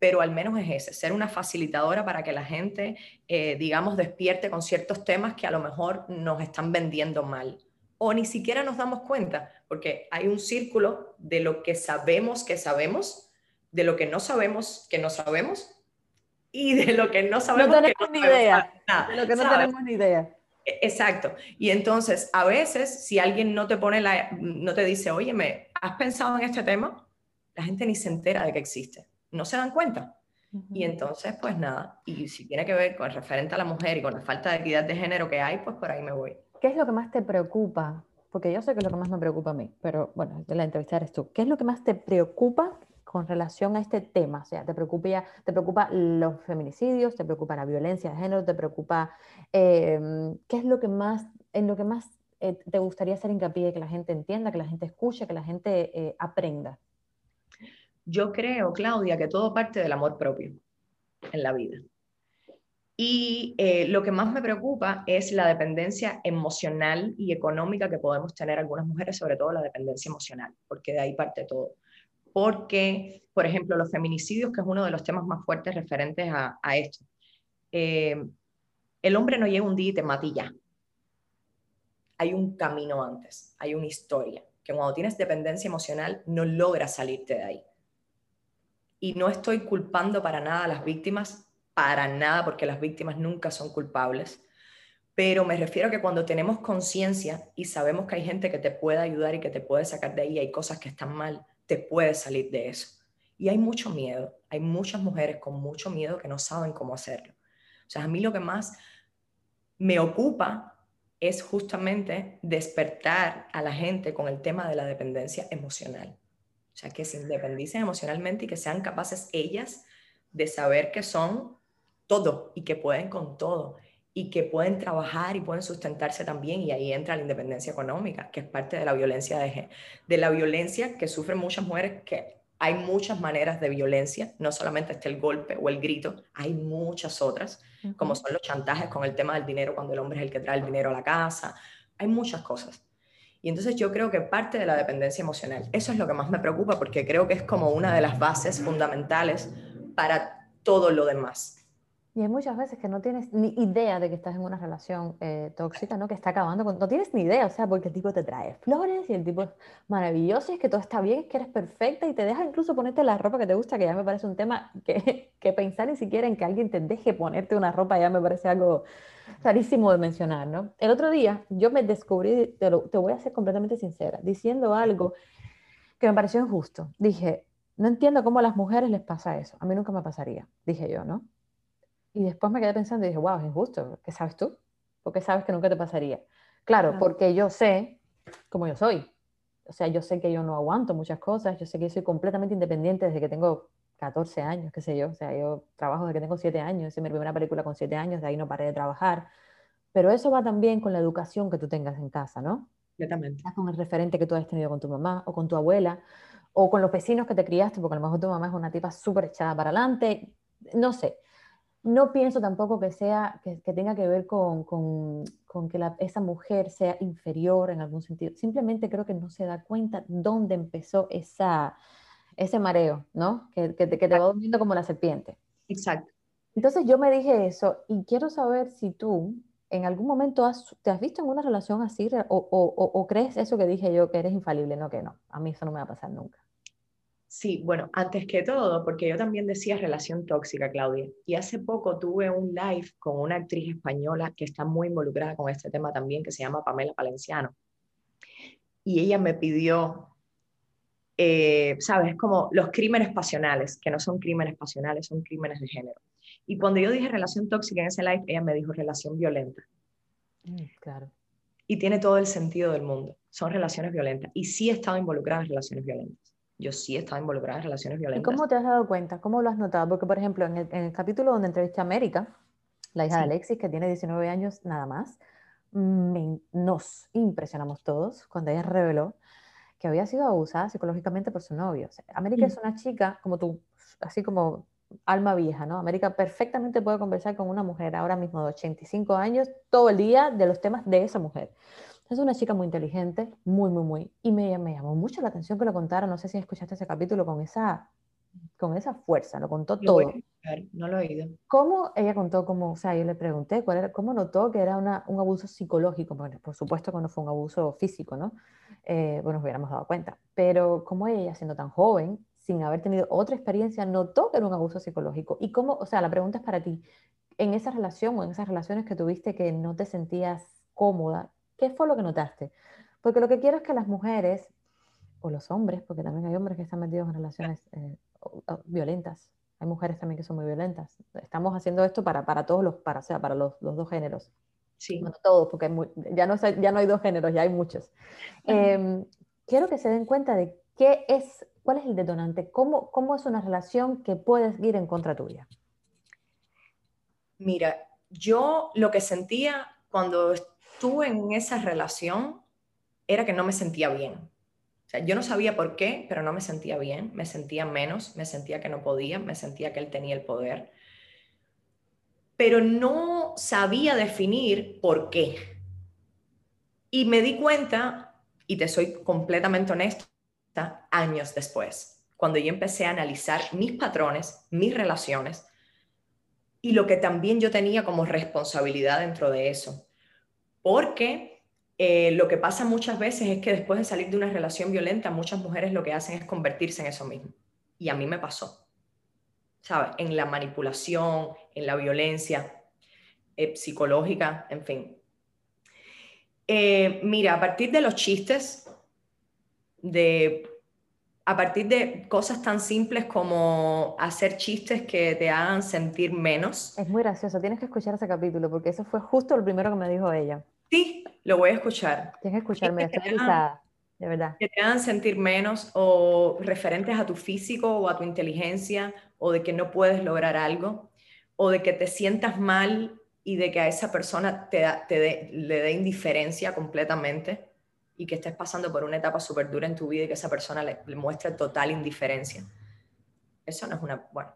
pero al menos es ese, ser una facilitadora para que la gente, eh, digamos, despierte con ciertos temas que a lo mejor nos están vendiendo mal o ni siquiera nos damos cuenta, porque hay un círculo de lo que sabemos que sabemos, de lo que no sabemos que no sabemos y de lo que no sabemos no tenemos ni idea, de lo que no tenemos ni idea. E, exacto. Y entonces, a veces, si alguien no te pone la, no te dice, oye, ¿me has pensado en este tema? La gente ni se entera de que existe no se dan cuenta. Y entonces, pues nada, y si tiene que ver con referente a la mujer y con la falta de equidad de género que hay, pues por ahí me voy. ¿Qué es lo que más te preocupa? Porque yo sé que es lo que más me preocupa a mí, pero bueno, de la entrevista eres tú. ¿Qué es lo que más te preocupa con relación a este tema? O sea, ¿te preocupa, te preocupa los feminicidios? ¿Te preocupa la violencia de género? ¿Te preocupa em, qué es lo que más, en lo que más eh, te gustaría hacer hincapié, que la gente entienda, que la gente escuche, que la gente eh, aprenda? Yo creo, Claudia, que todo parte del amor propio en la vida. Y eh, lo que más me preocupa es la dependencia emocional y económica que podemos tener algunas mujeres, sobre todo la dependencia emocional, porque de ahí parte todo. Porque, por ejemplo, los feminicidios, que es uno de los temas más fuertes referentes a, esto, eh, el hombre no llega un día y te mata ya. Hay un camino antes, hay una historia, que cuando tienes dependencia emocional no logras salirte de ahí y no estoy culpando para nada a las víctimas, para nada, porque las víctimas nunca son culpables. Pero me refiero a que cuando tenemos conciencia y sabemos que hay gente que te puede ayudar y que te puede sacar de ahí, hay cosas que están mal, te puedes salir de eso. Y hay mucho miedo, hay muchas mujeres con mucho miedo que no saben cómo hacerlo. O sea, a mí lo que más me ocupa es justamente despertar a la gente con el tema de la dependencia emocional. O sea, que se independicen emocionalmente y que sean capaces ellas de saber que son todo y que pueden con todo y que pueden trabajar y pueden sustentarse también. Y ahí entra la independencia económica, que es parte de la violencia de, de la violencia que sufren muchas mujeres que hay muchas maneras de violencia, no solamente está el golpe o el grito, hay muchas otras, como son los chantajes con el tema del dinero cuando el hombre es el que trae el dinero a la casa, hay muchas cosas. Y entonces yo creo que parte de la dependencia emocional, eso es lo que más me preocupa porque creo que es como una de las bases fundamentales para todo lo demás. Y hay muchas veces que no tienes ni idea de que estás en una relación eh, tóxica, ¿no? Que está acabando con... No tienes ni idea, o sea, porque el tipo te trae flores y el tipo es maravilloso y es que todo está bien, es que eres perfecta y te deja incluso ponerte la ropa que te gusta, que ya me parece un tema que, que pensar ni siquiera en que alguien te deje ponerte una ropa ya me parece algo rarísimo de mencionar, ¿no? El otro día yo me descubrí, te, te voy a ser completamente sincera, diciendo algo que me pareció injusto. Dije, no entiendo cómo a las mujeres les pasa eso. A mí nunca me pasaría, dije yo, ¿no? Y después me quedé pensando y dije, wow, es injusto. ¿Qué sabes tú? ¿Por qué sabes que nunca te pasaría? Claro, porque yo sé cómo yo soy. O sea, yo sé que yo no aguanto muchas cosas, yo sé que yo soy completamente independiente desde que tengo 14 años, qué sé yo. O sea, yo trabajo desde que tengo 7 años, hice mi primera película con 7 años, de ahí no paré de trabajar. Pero eso va también con la educación que tú tengas en casa, ¿no? Completamente. Con el referente que tú has tenido con tu mamá o con tu abuela o con los vecinos que te criaste, porque a lo mejor tu mamá es una tipa súper echada para adelante. No sé no pienso tampoco que sea que, tenga que ver con, que esa mujer sea inferior en algún sentido. Simplemente creo que no se da cuenta dónde empezó esa, ese mareo, ¿no? Que, que, te va durmiendo como la serpiente. Exacto. Entonces yo me dije eso y quiero saber si tú en algún momento te has visto en una relación así o, o crees eso que dije yo, que eres infalible, no que no. A mí eso no me va a pasar nunca. Sí, bueno, antes que todo, porque yo también decía relación tóxica, Claudia, y hace poco tuve un live con una actriz española que está muy involucrada con este tema también, que se llama Pamela Palenciano, y ella me pidió, eh, sabes, como los crímenes pasionales, que no son crímenes pasionales, son crímenes de género. Y cuando yo dije relación tóxica en ese live, ella me dijo relación violenta. Mm, claro. Y tiene todo el sentido del mundo, son relaciones violentas, y sí he estado involucrada en relaciones violentas yo sí he estado involucrada en relaciones violentas. ¿Y cómo te has dado cuenta? ¿Cómo lo has notado? Porque, por ejemplo, en el, capítulo donde entrevisté a América, la hija de Alexis, que tiene 19 años nada más, nos impresionamos todos cuando ella reveló que había sido abusada psicológicamente por su novio. América es una chica como tú, así como alma vieja, ¿no? América perfectamente puede conversar con una mujer ahora mismo de 85 años todo el día de los temas de esa mujer. Es una chica muy inteligente, muy, muy, muy. Y me, me llamó mucho la atención que lo contara. No sé si escuchaste ese capítulo con esa, con esa fuerza, lo contó todo. no lo he oído. ¿Cómo ella contó, cómo, o sea, yo le pregunté cuál era, cómo notó que era una, un abuso psicológico? Bueno, por supuesto que no fue un abuso físico, ¿no? Eh, bueno, nos hubiéramos dado cuenta. Pero cómo ella, siendo tan joven, sin haber tenido otra experiencia, notó que era un abuso psicológico. Y cómo, o sea, la pregunta es para ti, en esa relación o en esas relaciones que tuviste que no te sentías cómoda, ¿Qué fue lo que notaste? Porque lo que quiero es que las mujeres, o los hombres, porque también hay hombres que están metidos en relaciones eh, violentas, hay mujeres también que son muy violentas. Estamos haciendo esto para, para todos los, para, sea, para los, los dos géneros. Sí. Bueno, todos, porque ya, no, ya no hay dos géneros, ya hay muchos. Em, quiero que se den cuenta de qué es, cuál es el detonante, cómo, cómo es una relación que puedes ir en contra tuya. Mira, yo lo que sentía cuando estuve en esa relación era que no me sentía bien. O sea, yo no sabía por qué, pero no me sentía bien, me sentía menos, me sentía que no podía, me sentía que él tenía el poder. Pero no sabía definir por qué. Y me di cuenta, y te soy completamente honesta, años después, cuando yo empecé a analizar mis patrones, mis relaciones, y lo que también yo tenía como responsabilidad dentro de eso porque eh, lo que pasa muchas veces es que después de salir de una relación violenta, muchas mujeres lo que hacen es convertirse en eso mismo. Y a mí me pasó, ¿sabes? En la manipulación, en la violencia eh, psicológica, en fin. Eh, mira, a partir de los chistes, de, a partir de cosas tan simples como hacer chistes que te hagan sentir menos. Es muy gracioso, tienes que escuchar ese capítulo porque eso fue justo lo primero que me dijo ella. Sí, lo voy a escuchar. Tienes que escucharme, estoy de verdad. Que te hagan sentir menos o referentes a tu físico o a tu inteligencia o de que no puedes lograr algo o de que te sientas mal y de que a esa persona te, le dé indiferencia completamente y que estés pasando por una etapa súper dura en tu vida y que esa persona le, muestre total indiferencia. Eso no es una... Bueno.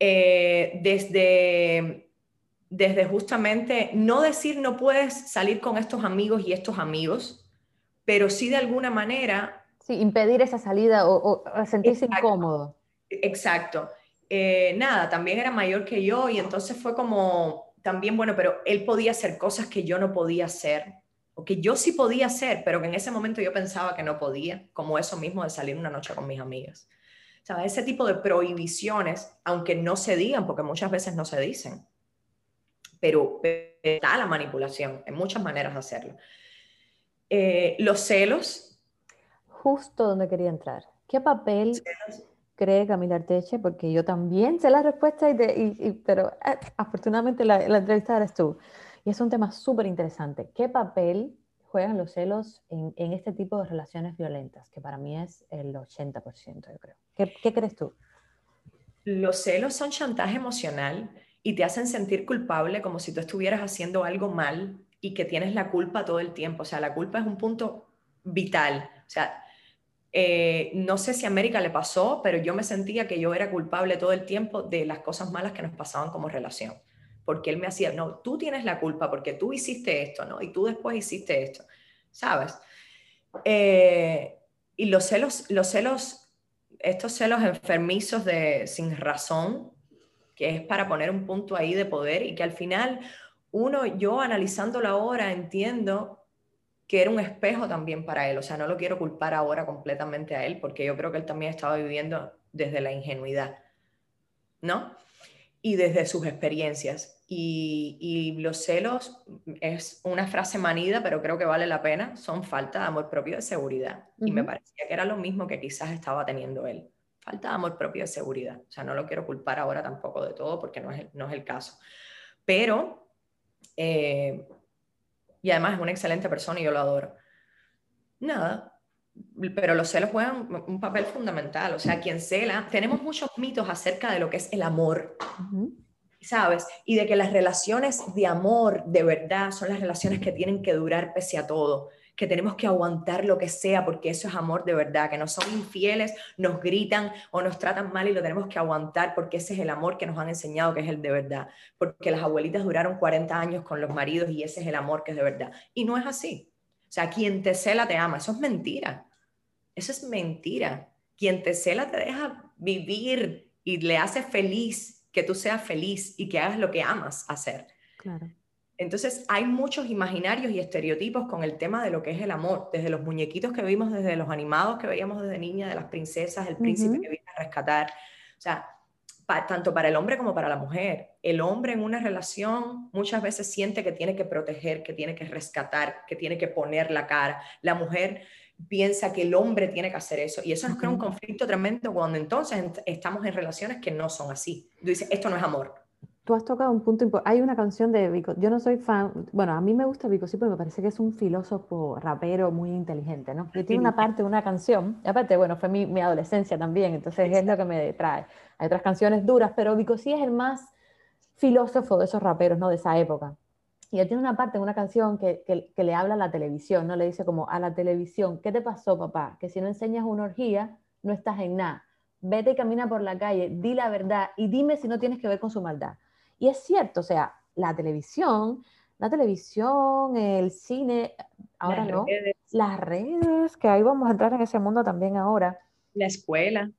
Eh, desde desde justamente no decir no puedes salir con estos amigos y estos amigos, pero sí de alguna manera... Sí, impedir esa salida o, sentirse incómodo. Exacto. eh, nada, también era mayor que yo y entonces fue como, también bueno, pero él podía hacer cosas que yo no podía hacer, o que yo sí podía hacer, pero que en ese momento yo pensaba que no podía, como eso mismo de salir una noche con mis amigas. O sea, ese tipo de prohibiciones, aunque no se digan, porque muchas veces no se dicen, pero está la manipulación, en muchas maneras de hacerlo. Eh, los celos. Justo donde quería entrar. ¿Qué papel cree Camila Arteche? Porque yo también sé la respuesta, y, pero eh, afortunadamente la, la entrevista eres tú. Y es un tema súper interesante. ¿Qué papel juegan los celos en, este tipo de relaciones violentas? Que para mí es el 80%, yo creo. ¿Qué, ¿Qué crees tú? Los celos son chantaje emocional y te hacen sentir culpable como si tú estuvieras haciendo algo mal y que tienes la culpa todo el tiempo. O sea, la culpa es un punto vital. O sea, eh, no sé si a América le pasó, pero yo me sentía que yo era culpable todo el tiempo de las cosas malas que nos pasaban como relación. Porque él me hacía, no, tú tienes la culpa porque tú hiciste esto, ¿no? Y tú después hiciste esto, ¿sabes? Eh, y los celos, los celos, estos celos enfermizos de sin razón, que es para poner un punto ahí de poder y que al final uno, yo analizándolo ahora, entiendo que era un espejo también para él, o sea, no lo quiero culpar ahora completamente a él, porque yo creo que él también estaba viviendo desde la ingenuidad, ¿no? Y desde sus experiencias. Y, los celos es una frase manida, pero creo que vale la pena, son falta de amor propio de seguridad. Y me parecía que era lo mismo que quizás estaba teniendo él falta de amor propio de seguridad. O sea, no lo quiero culpar ahora tampoco de todo porque no es el, no es el caso. Pero, eh, y además es una excelente persona y yo lo adoro. Nada, pero los celos juegan un papel fundamental. O sea, quien cela, tenemos muchos mitos acerca de lo que es el amor. ¿Sabes? Y de que las relaciones de amor de verdad son las relaciones que tienen que durar pese a todo que tenemos que aguantar lo que sea porque eso es amor de verdad, que no son infieles, nos gritan o nos tratan mal y lo tenemos que aguantar porque ese es el amor que nos han enseñado que es el de verdad, porque las abuelitas duraron 40 años con los maridos y ese es el amor que es de verdad. Y no es así. O sea, quien te cela te ama, eso es mentira. Eso es mentira. Quien te cela te deja vivir y le hace feliz que tú seas feliz y que hagas lo que amas hacer. Claro. Entonces hay muchos imaginarios y estereotipos con el tema de lo que es el amor, desde los muñequitos que vimos, desde los animados que veíamos desde niña, de las princesas, el príncipe que viene a rescatar. O sea, tanto para el hombre como para la mujer. El hombre en una relación muchas veces siente que tiene que proteger, que tiene que rescatar, que tiene que poner la cara. La mujer piensa que el hombre tiene que hacer eso. Y eso nos crea un conflicto tremendo cuando entonces estamos en relaciones que no son así. Tú dices, esto no es amor tú has tocado un punto importante. Hay una canción de Vico, yo no soy fan, bueno, a mí me gusta Vico, sí, porque me parece que es un filósofo rapero muy inteligente, ¿no? Y tiene una parte de una canción, y aparte, bueno, fue mi, mi adolescencia también, entonces es lo que me trae. Hay otras canciones duras, pero Vico sí es el más filósofo de esos raperos, ¿no? De esa época. Y él tiene una parte en una canción que, que, que, le habla a la televisión, ¿no? Le dice como a la televisión, ¿qué te pasó, papá? Que si no enseñas una orgía, no estás en nada. Vete y camina por la calle, di la verdad y dime si no tienes que ver con su maldad. Y es cierto, o sea, la televisión, la televisión, el cine, ahora no, las redes, que ahí vamos a entrar en ese mundo también ahora. La escuela.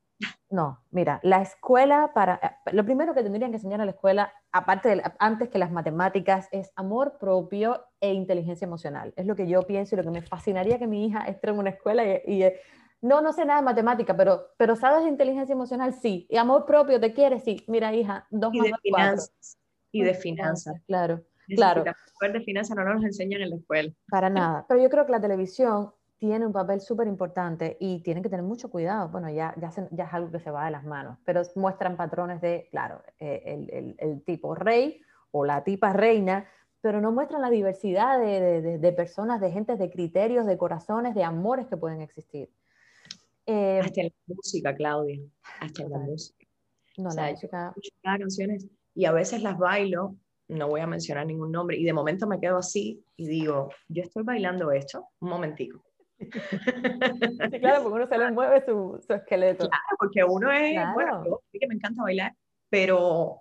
No, mira, la escuela para, eh, lo primero que tendrían que enseñar a la escuela, aparte de, antes que las matemáticas, es amor propio e inteligencia emocional. Es lo que yo pienso y lo que me fascinaría que mi hija esté en una escuela y, eh, no, no sé nada de matemática, pero, pero sabes de inteligencia emocional, sí. Y amor propio, ¿te quieres? Sí. Mira, hija, dos y más de finanzas. Y de finanzas. Claro, claro. de finanzas no nos enseñan en la escuela. Para nada. Pero yo creo que la televisión tiene un papel súper importante y tienen que tener mucho cuidado. Bueno, ya, ya, ya, es algo que se va de las manos, pero muestran patrones de, claro, eh, el, el, el, tipo rey o la tipa reina, pero no muestran la diversidad de, de, de, personas, de gentes, de criterios, de corazones, de amores que pueden existir. Eh, hasta la música, Claudia, hasta la música. No, la música... canciones y a veces las bailo, no voy a mencionar ningún nombre, y de momento me quedo así y digo, yo estoy bailando esto, un momentico. Sí, claro, porque uno se le mueve su, su esqueleto. Claro, porque uno es, bueno, yo que me encanta bailar, pero,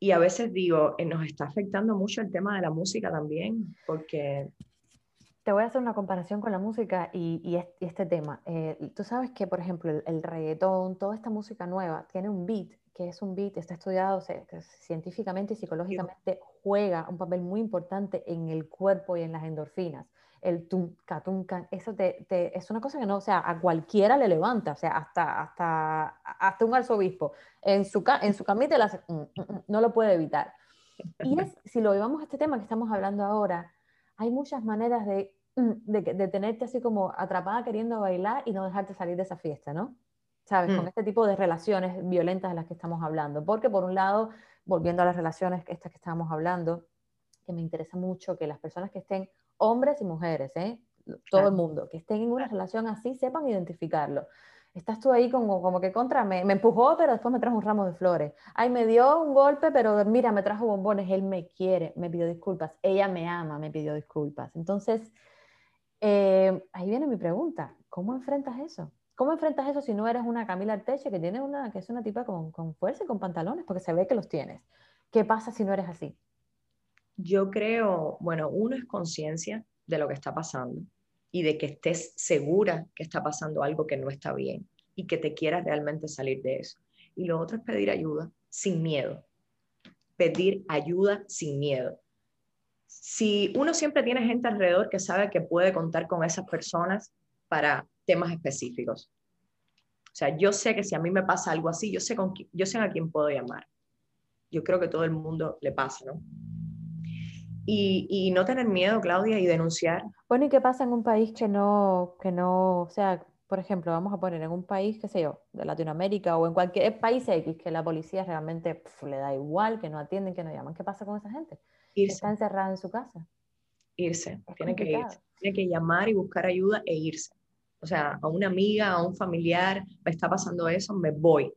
y a veces digo, eh, nos está afectando mucho el tema de la música también, porque te voy a hacer una comparación con la música y, este tema. Eh, tú sabes que, por ejemplo, el, reggaetón, toda esta música nueva, tiene un beat, que es un beat, está estudiado científicamente y psicológicamente, juega un papel muy importante en el cuerpo y en las endorfinas. El tunca, tunca, eso te, es una cosa que no, o sea, a cualquiera le levanta, o sea, hasta, hasta, hasta un arzobispo en su, en su camita mm, mm, mm, no lo puede evitar. Y es, si lo llevamos a este tema que estamos hablando ahora, hay muchas maneras de, mm, de, tenerte así como atrapada queriendo bailar y no dejarte salir de esa fiesta, ¿no? ¿Sabes? Con mm. este tipo de relaciones violentas de las que estamos hablando. Porque por un lado, volviendo a las relaciones estas que estábamos hablando, que me interesa mucho que las personas que estén, hombres y mujeres, ¿eh? todo el mundo, que estén en una relación así, sepan identificarlo estás tú ahí como, como que contra, me, me, empujó, pero después me trajo un ramo de flores. Ay, me dio un golpe, pero mira, me trajo bombones, él me quiere, me pidió disculpas, ella me ama, me pidió disculpas. Entonces, eh, ahí viene mi pregunta, ¿cómo enfrentas eso? ¿Cómo enfrentas eso si no eres una Camila Arteche que tiene una, que es una tipa con, con fuerza y con pantalones, porque se ve que los tienes? ¿Qué pasa si no eres así? Yo creo, bueno, uno es conciencia de lo que está pasando y de que estés segura que está pasando algo que no está bien y que te quieras realmente salir de eso. Y lo otro es pedir ayuda sin miedo. Pedir ayuda sin miedo. Si uno siempre tiene gente alrededor que sabe que puede contar con esas personas para temas específicos. O sea, yo sé que si a mí me pasa algo así, yo sé, con, yo sé a quién puedo llamar. Yo creo que todo el mundo le pasa, ¿no? Y, no tener miedo, Claudia, y denunciar. Bueno, ¿y qué pasa en un país que no, que no, o sea, por ejemplo, vamos a poner en un país, qué sé yo, de Latinoamérica o en cualquier país X, que la policía realmente le da igual, que no atienden, que no llaman. ¿Qué pasa con esa gente? Irse. Está encerrada en su casa. Irse, tiene que irse. Tiene que llamar y buscar ayuda e irse. O sea, a una amiga, a un familiar, me está pasando eso, me voy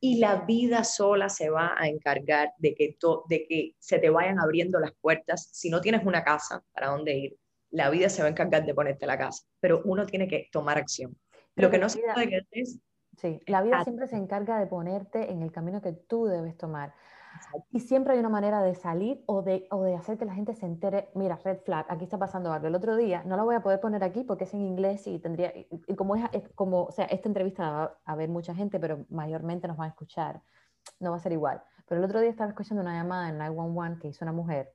y la vida sola se va a encargar de que, de que se te vayan abriendo las puertas. Si no tienes una casa para dónde ir, la vida se va a encargar de ponerte la casa, pero uno tiene que tomar acción. Lo que no se puede es... Sí, la vida siempre se encarga de ponerte en el camino que tú debes tomar. Y siempre hay una manera de salir o de, o de hacer que la gente se entere, mira, red flag, aquí está pasando algo. El otro día, no lo voy a poder poner aquí porque es en inglés y tendría, y como es, como, o sea, esta entrevista va a ver mucha gente, pero mayormente nos van a escuchar, no va a ser igual. Pero el otro día estaba escuchando una llamada en 911 que hizo una mujer.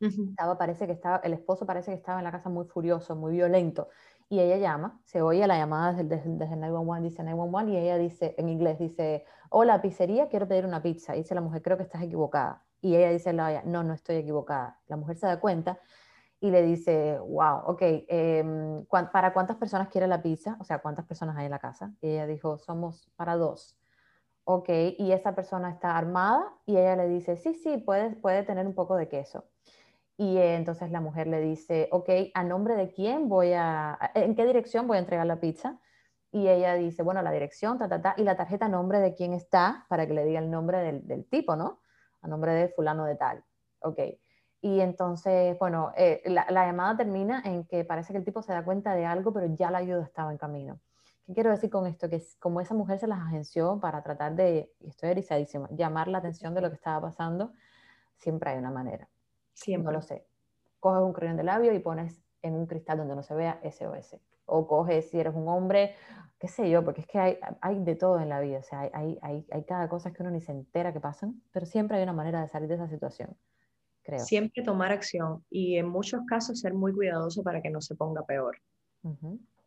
estaba, parece que estaba, el esposo parece que estaba en la casa muy furioso, muy violento. Y ella llama, se oye la llamada desde, desde, desde 911, dice 911, y ella dice, en inglés, dice, hola, pizzería, quiero pedir una pizza. Y dice la mujer, creo que estás equivocada. Y ella dice, no, no estoy equivocada. La mujer se da cuenta y le dice, wow, ok, em, ¿para cuántas personas quiere la pizza? O sea, ¿cuántas personas hay en la casa? Y ella dijo, somos para dos. Ok, y esa persona está armada y ella le dice, sí, sí, puede, puede tener un poco de queso. Y entonces la mujer le dice, ok, ¿a nombre de quién voy a, en qué dirección voy a entregar la pizza? Y ella dice, bueno, la dirección, ta, ta, ta, y la tarjeta a nombre de quién está, para que le diga el nombre del, del tipo, ¿no? A nombre de fulano de tal. Ok. Y entonces, bueno, eh, la, la, llamada termina en que parece que el tipo se da cuenta de algo, pero ya la ayuda estaba en camino. ¿Qué quiero decir con esto? Que como esa mujer se las agenció para tratar de, y estoy erizadísima, llamar la atención de lo que estaba pasando, siempre hay una manera. Siempre. No lo sé. Coges un creyón de labio y pones en un cristal donde no se vea SOS. O coges, si eres un hombre, qué sé yo, porque es que hay, hay de todo en la vida. O sea, hay, hay, hay, cada cosa que uno ni se entera que pasan, pero siempre hay una manera de salir de esa situación. Creo. Siempre tomar acción y en muchos casos ser muy cuidadoso para que no se ponga peor.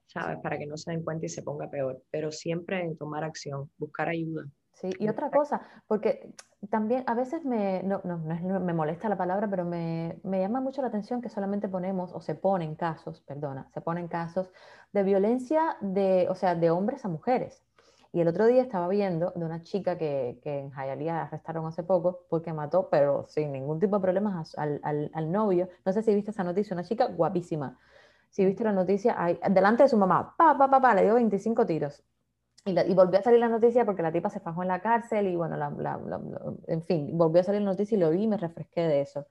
¿Sabes? Para que no se den cuenta y se ponga peor. Pero siempre tomar acción, buscar ayuda. Sí, y otra cosa, porque también a veces me, no, no, me molesta la palabra, pero me, me, llama mucho la atención que solamente ponemos, o se ponen casos, perdona, se ponen casos de violencia de, o sea, de hombres a mujeres. Y el otro día estaba viendo de una chica que, que en Hialeah arrestaron hace poco porque mató, pero sin ningún tipo de problemas, al, al, al, novio. No sé si viste esa noticia, una chica guapísima. Si viste la noticia, ahí, delante de su mamá, pa, pa, pa, pa, le dio 25 tiros. Y, volvió a salir la noticia porque la tipa se fajó en la cárcel y bueno, en fin, volvió a salir la noticia y lo vi y me refresqué de eso.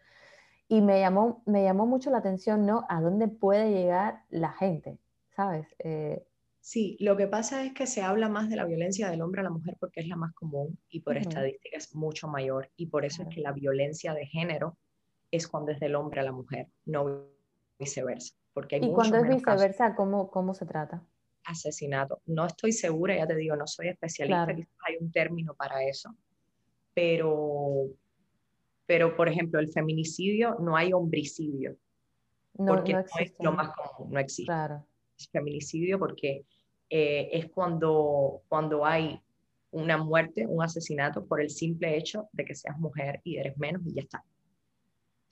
Y me llamó, me llamó mucho la atención, ¿no? A dónde puede llegar la gente, ¿sabes? Eh, sí, lo que pasa es que se habla más de la violencia del hombre a la mujer porque es la más común y por estadística es mucho mayor. Y por eso es que la violencia de género es cuando es del hombre a la mujer, no viceversa. porque hay Y cuando es casos. viceversa, ¿cómo, cómo se trata? Asesinato. No estoy segura, ya te digo, no soy especialista, Claro. quizás hay un término para eso, pero, pero por ejemplo, el feminicidio no hay homicidio, No, porque no no, es lo más común, no existe Claro. es feminicidio porque eh, es cuando, cuando hay una muerte, un asesinato por el simple hecho de que seas mujer y eres menos y ya está.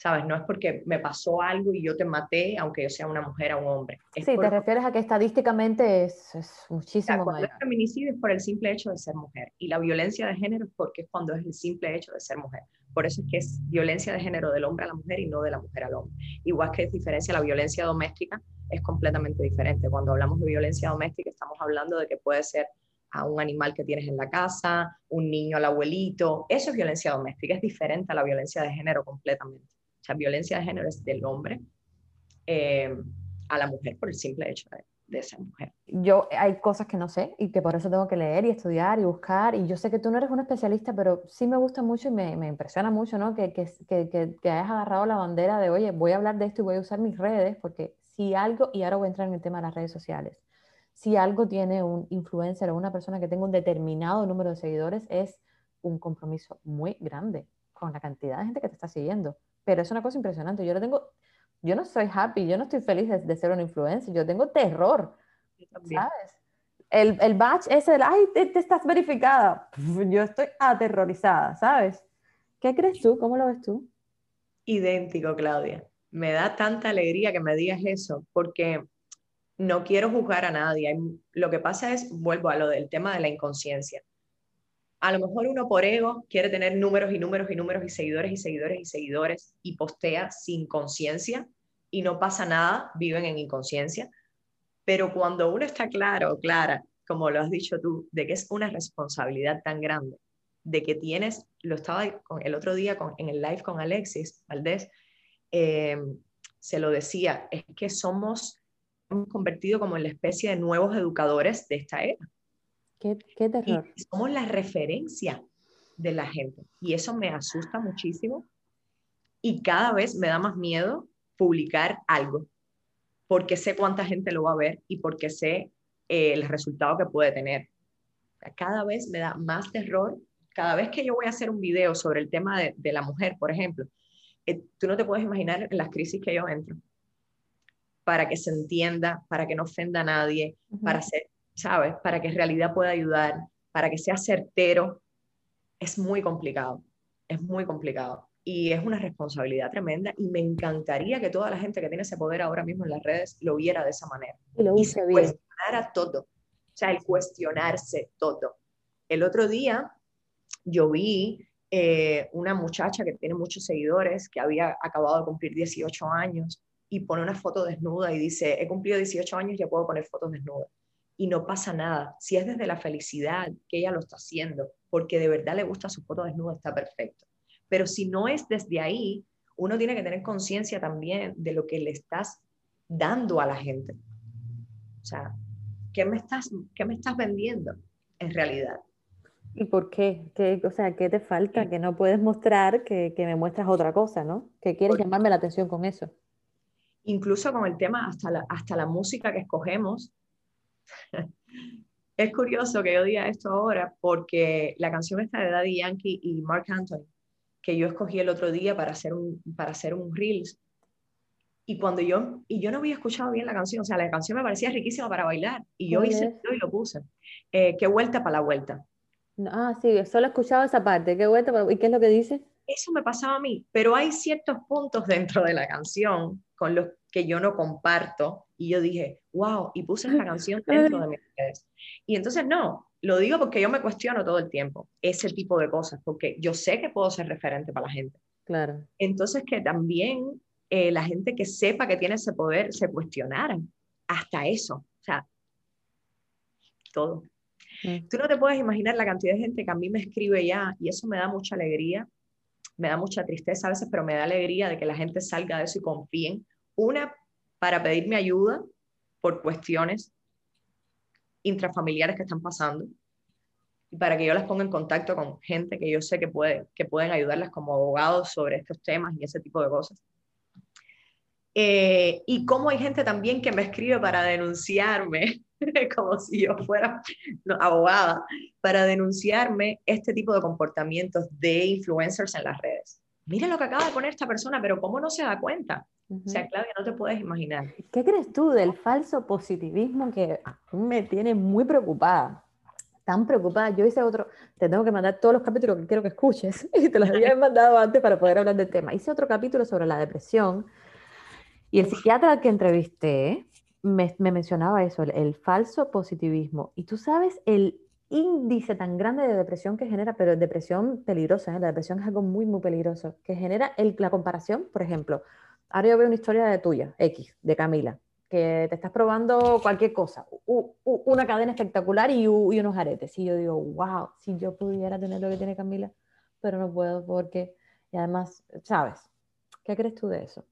¿Sabes? No es porque me pasó algo y yo te maté, aunque yo sea una mujer o un hombre. Es Sí, por- te refieres a que estadísticamente es, es o sea, muchísimo es mayor. feminicidio es por el simple hecho de ser mujer. Y la violencia de género es porque es cuando es el simple hecho de ser mujer. Por eso es que es violencia de género del hombre a la mujer y no de la mujer al hombre. Igual que es diferencia la violencia doméstica, es completamente diferente. Cuando hablamos de violencia doméstica, estamos hablando de que puede ser a un animal que tienes en la casa, un niño al abuelito. Eso es violencia doméstica, es diferente a la violencia de género completamente. Sea, violencia de género es del hombre eh, a la mujer por el simple hecho de, de ser mujer. Yo hay cosas que no sé y que por eso tengo que leer y estudiar y buscar. Y yo sé que tú no eres una especialista, pero sí me gusta mucho y me, me impresiona mucho, ¿no? Que, que, que, que hayas agarrado la bandera de, oye, voy a hablar de esto y voy a usar mis redes, porque si algo, y ahora voy a entrar en el tema de las redes sociales, si algo tiene un influencer o una persona que tenga un determinado número de seguidores, es un compromiso muy grande con la cantidad de gente que te está siguiendo. Pero es una cosa impresionante. Yo no tengo, yo no soy happy, yo no estoy feliz de, de ser una influencer, yo tengo terror. Yo. ¿sabes? El, el batch ese del, ay, te, te estás verificada. Yo estoy aterrorizada, ¿sabes? ¿Qué crees tú? ¿Cómo lo ves tú? Idéntico, Claudia. Me da tanta alegría que me digas eso, porque no quiero juzgar a nadie. Lo que pasa es, vuelvo a lo del tema de la inconsciencia. A lo mejor uno por ego quiere tener números y números y números y seguidores y seguidores y seguidores y postea sin conciencia y no pasa nada, viven en inconsciencia. Pero cuando uno está claro, clara, como lo has dicho tú, de que es una responsabilidad tan grande, de que tienes, lo estaba el otro día con- en el live con Alexis Valdés, eh, se lo decía, es que somos, hemos convertido como en la especie de nuevos educadores de esta era. ¿Qué, qué Y terror? somos la referencia de la gente. Y eso me asusta muchísimo. Y cada vez me da más miedo publicar algo, porque sé cuánta gente lo va a ver y porque sé eh, el resultado que puede tener. Cada vez me da más terror. Cada vez que yo voy a hacer un video sobre el tema de, de la mujer, por ejemplo, eh, tú no te puedes imaginar las crisis que yo entro para que se entienda, para que no ofenda a nadie, Ujú. para ser, ¿sabes? Para que en realidad pueda ayudar, para que sea certero, es muy complicado, es muy complicado. Y es una responsabilidad tremenda y me encantaría que toda la gente que tiene ese poder ahora mismo en las redes lo viera de esa manera Y lo y se bien. cuestionara todo. O sea, el cuestionarse todo. El otro día yo vi eh, una muchacha que tiene muchos seguidores, que había acabado de cumplir 18 años y pone una foto desnuda y dice, he cumplido 18 años, ya puedo poner fotos desnudas. Y no pasa nada. Si es desde la felicidad que ella lo está haciendo, porque de verdad le gusta su foto desnuda, está perfecto. Pero si no es desde ahí, uno tiene que tener conciencia también de lo que le estás dando a la gente. O sea, ¿qué me estás, qué me estás vendiendo en realidad? ¿Y por qué? ¿Qué, o sea, ¿qué te falta? Que no puedes mostrar que, que me muestras otra cosa, ¿no? Que quieres llamarme la atención con eso. Incluso con el tema, hasta la, hasta la música que escogemos. es curioso que yo diga esto ahora porque la canción esta de Daddy Yankee y Mark Anthony, que yo escogí el otro día para hacer un, para hacer un Reels, y cuando yo, y yo no había escuchado bien la canción, o sea, la canción me parecía riquísima para bailar, y yo ¿Cuál hice es? y lo puse. Eh, qué vuelta para la vuelta. Ah, sí, solo he escuchado esa parte. Qué vuelta, pero- ¿y qué es lo que dice? eso me pasaba a mí, pero hay ciertos puntos dentro de la canción con los que yo no comparto y yo dije, wow, y puse esta canción dentro de mis redes. Y entonces no, lo digo porque yo me cuestiono todo el tiempo ese tipo de cosas, porque yo sé que puedo ser referente para la gente. Claro. Entonces que también eh, la gente que sepa que tiene ese poder se cuestionara hasta eso, o sea, todo. Mm. Tú no te puedes imaginar la cantidad de gente que a mí me escribe ya y eso me da mucha alegría, me da mucha tristeza a veces, pero me da alegría de que la gente salga de eso y confíen. Una, para pedirme ayuda por cuestiones intrafamiliares que están pasando y para que yo las ponga en contacto con gente que yo sé que, puede, que pueden ayudarlas como abogados sobre estos temas y ese tipo de cosas. Eh, y cómo hay gente también que me escribe para denunciarme, como si yo fuera abogada, para denunciarme este tipo de comportamientos de influencers en las redes. Mira lo que acaba de poner esta persona, pero ¿cómo no se da cuenta? O sea, Claudia, no te puedes imaginar. ¿Qué crees tú del falso positivismo que me tiene muy preocupada? Tan preocupada. Yo hice otro, te tengo que mandar todos los capítulos que quiero que escuches y te los había mandado antes para poder hablar del tema. Hice otro capítulo sobre la depresión y el psiquiatra que entrevisté me, mencionaba eso, el, falso positivismo. Y tú sabes el índice tan grande de depresión que genera, pero depresión peligrosa, ¿eh? la depresión es algo muy, muy peligroso, que genera el, la comparación, por ejemplo, ahora yo veo una historia de tuya, X, de Camila, que te estás probando cualquier cosa, una cadena espectacular y, y, unos aretes. Y yo digo, wow, si yo pudiera tener lo que tiene Camila, pero no puedo porque, y además, ¿sabes? ¿Qué crees tú de eso?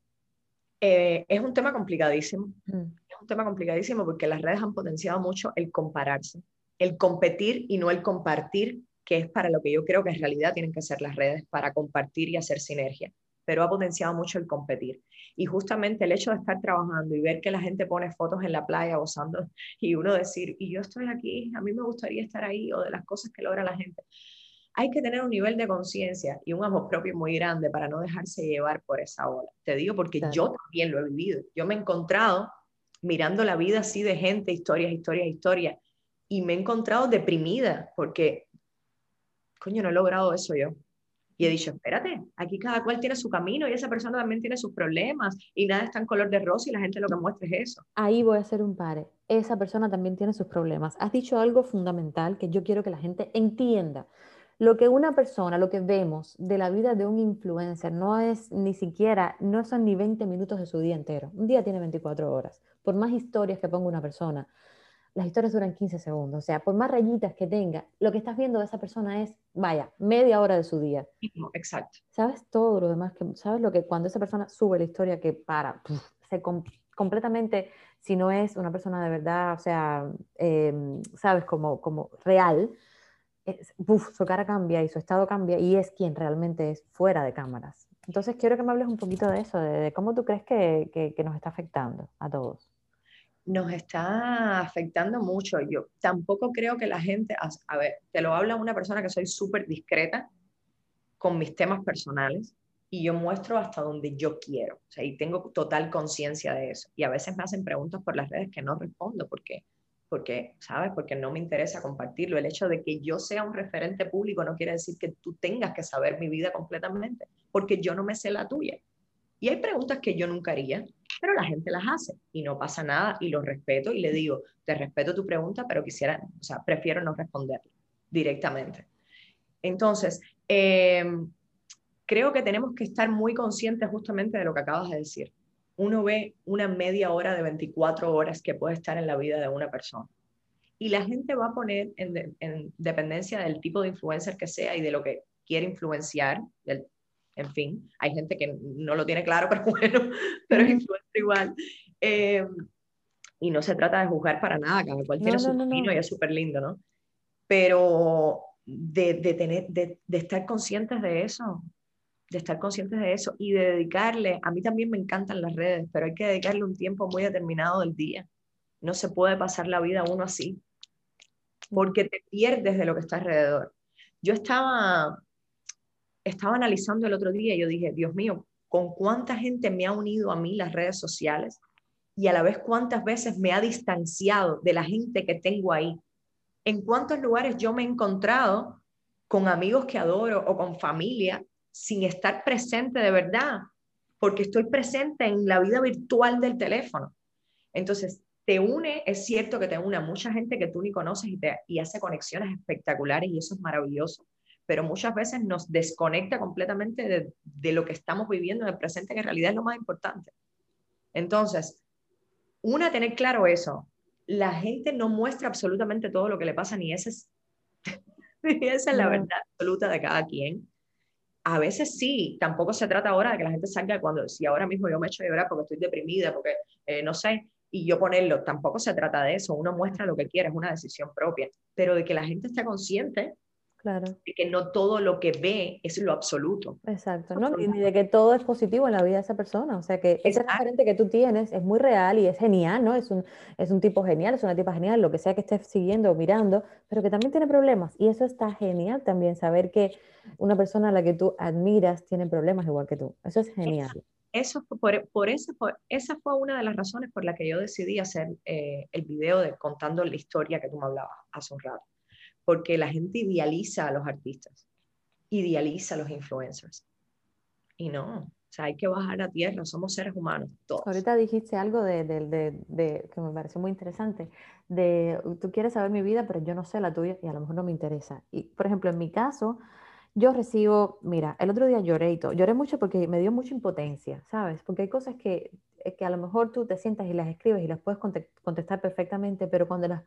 Eh, es un tema complicadísimo. Mm. Es un tema complicadísimo porque las redes han potenciado mucho el compararse, el competir y no el compartir, que es para lo que yo creo que en realidad tienen que ser las redes, para compartir y hacer sinergia. Pero ha potenciado mucho el competir. Y justamente el hecho de estar trabajando y ver que la gente pone fotos en la playa gozando y uno decir, y yo estoy aquí, a mí me gustaría estar ahí, o de las cosas que logra la gente hay que tener un nivel de conciencia y un amor propio muy grande para no dejarse llevar por esa ola. Te digo porque yo también lo he vivido. Yo me he encontrado mirando la vida así de gente, historias, historias, historias, y me he encontrado deprimida porque, coño, no he logrado eso yo. Y he dicho, espérate, aquí cada cual tiene su camino y esa persona también tiene sus problemas y nada está en color de rosa y la gente lo que muestra es eso. Ahí voy a hacer un pare. Esa persona también tiene sus problemas. Has dicho algo fundamental que yo quiero que la gente entienda. Lo que una persona, lo que vemos de la vida de un influencer no es ni siquiera, no son ni 20 minutos de su día entero. Un día tiene 24 horas. Por más historias que ponga una persona, las historias duran 15 segundos. O sea, por más rayitas que tenga, lo que estás viendo de esa persona es, vaya, media hora de su día. Exacto. ¿Sabes todo lo demás? que ¿Sabes lo que cuando esa persona sube la historia que para, se completamente, si no es una persona de verdad, o sea, em, ¿sabes? Como, como real, su cara cambia y su estado cambia y es quien realmente es fuera de cámaras. Entonces quiero que me hables un poquito de eso, de, cómo tú crees que, que, nos está afectando a todos. Nos está afectando mucho. Yo tampoco creo que la gente, a, ver, te lo habla una persona que soy súper discreta con mis temas personales y yo muestro hasta donde yo quiero. O sea, y tengo total conciencia de eso. Y a veces me hacen preguntas por las redes que no respondo porque porque, ¿sabes? Porque no me interesa compartirlo. El hecho de que yo sea un referente público no quiere decir que tú tengas que saber mi vida completamente, porque yo no me sé la tuya. Y hay preguntas que yo nunca haría, pero la gente las hace y no pasa nada y lo respeto y le digo, te respeto tu pregunta, pero quisiera, o sea, prefiero no responder directamente. Entonces, em, creo que tenemos que estar muy conscientes justamente de lo que acabas de decir uno ve una media hora de 24 horas que puede estar en la vida de una persona. Y la gente va a poner en, dependencia del tipo de influencer que sea y de lo que quiere influenciar, en fin, hay gente que no lo tiene claro, pero bueno, pero es influencer igual. Eh, y no se trata de juzgar para nada, cada cual tiene su camino y es súper lindo, ¿no? Pero de, de, tener, de, de estar conscientes de eso, de estar conscientes de eso y de dedicarle, a mí también me encantan las redes, pero hay que dedicarle un tiempo muy determinado del día. No se puede pasar la vida uno así, porque te pierdes de lo que está alrededor. Yo estaba, estaba analizando el otro día y yo dije, Dios mío, ¿con cuánta gente me ha unido a mí las redes sociales? Y a la vez cuántas veces me ha distanciado de la gente que tengo ahí. En cuántos lugares yo me he encontrado con amigos que adoro o con familia sin estar presente de verdad, porque estoy presente en la vida virtual del teléfono. Entonces, te une, es cierto que te une a mucha gente que tú ni conoces y, te, y hace conexiones espectaculares y eso es maravilloso, pero muchas veces nos desconecta completamente de, de lo que estamos viviendo en el presente, que en realidad es lo más importante. Entonces, una, tener claro eso. La gente no muestra absolutamente todo lo que le pasa, ni esa es, esa es la verdad absoluta de cada quien a veces sí, tampoco se trata ahora de que la gente salga cuando, si ahora mismo yo me echo de llorar porque estoy deprimida, porque eh, no sé, y yo ponerlo, tampoco se trata de eso, uno muestra lo que quiere, es una decisión propia, pero de que la gente esté consciente Claro. De que no todo lo que ve es lo absoluto. Exacto, ¿no? Y de que todo es positivo en la vida de esa persona. O sea, que ese referente que tú tienes es muy real y es genial, ¿no? Es un, es un tipo genial, es una tipa genial, lo que sea que estés siguiendo o mirando, pero que también tiene problemas. Y eso está genial también, saber que una persona a la que tú admiras tiene problemas igual que tú. Eso es genial. Eso, por, por, esa, esa fue una de las razones por la que yo decidí hacer eh, el video de contando la historia que tú me hablabas hace un rato porque la gente idealiza a los artistas, idealiza a los influencers. Y no, o sea, hay que bajar a tierra, somos seres humanos, todos. Ahorita dijiste algo de, de, que me pareció muy interesante, de tú quieres saber mi vida, pero yo no sé la tuya y a lo mejor no me interesa. Y, por ejemplo, en mi caso, yo recibo, mira, el otro día lloré y todo, lloré mucho porque me dio mucha impotencia, ¿sabes? Porque hay cosas que, que a lo mejor tú te sientas y las escribes y las puedes contestar perfectamente, pero cuando las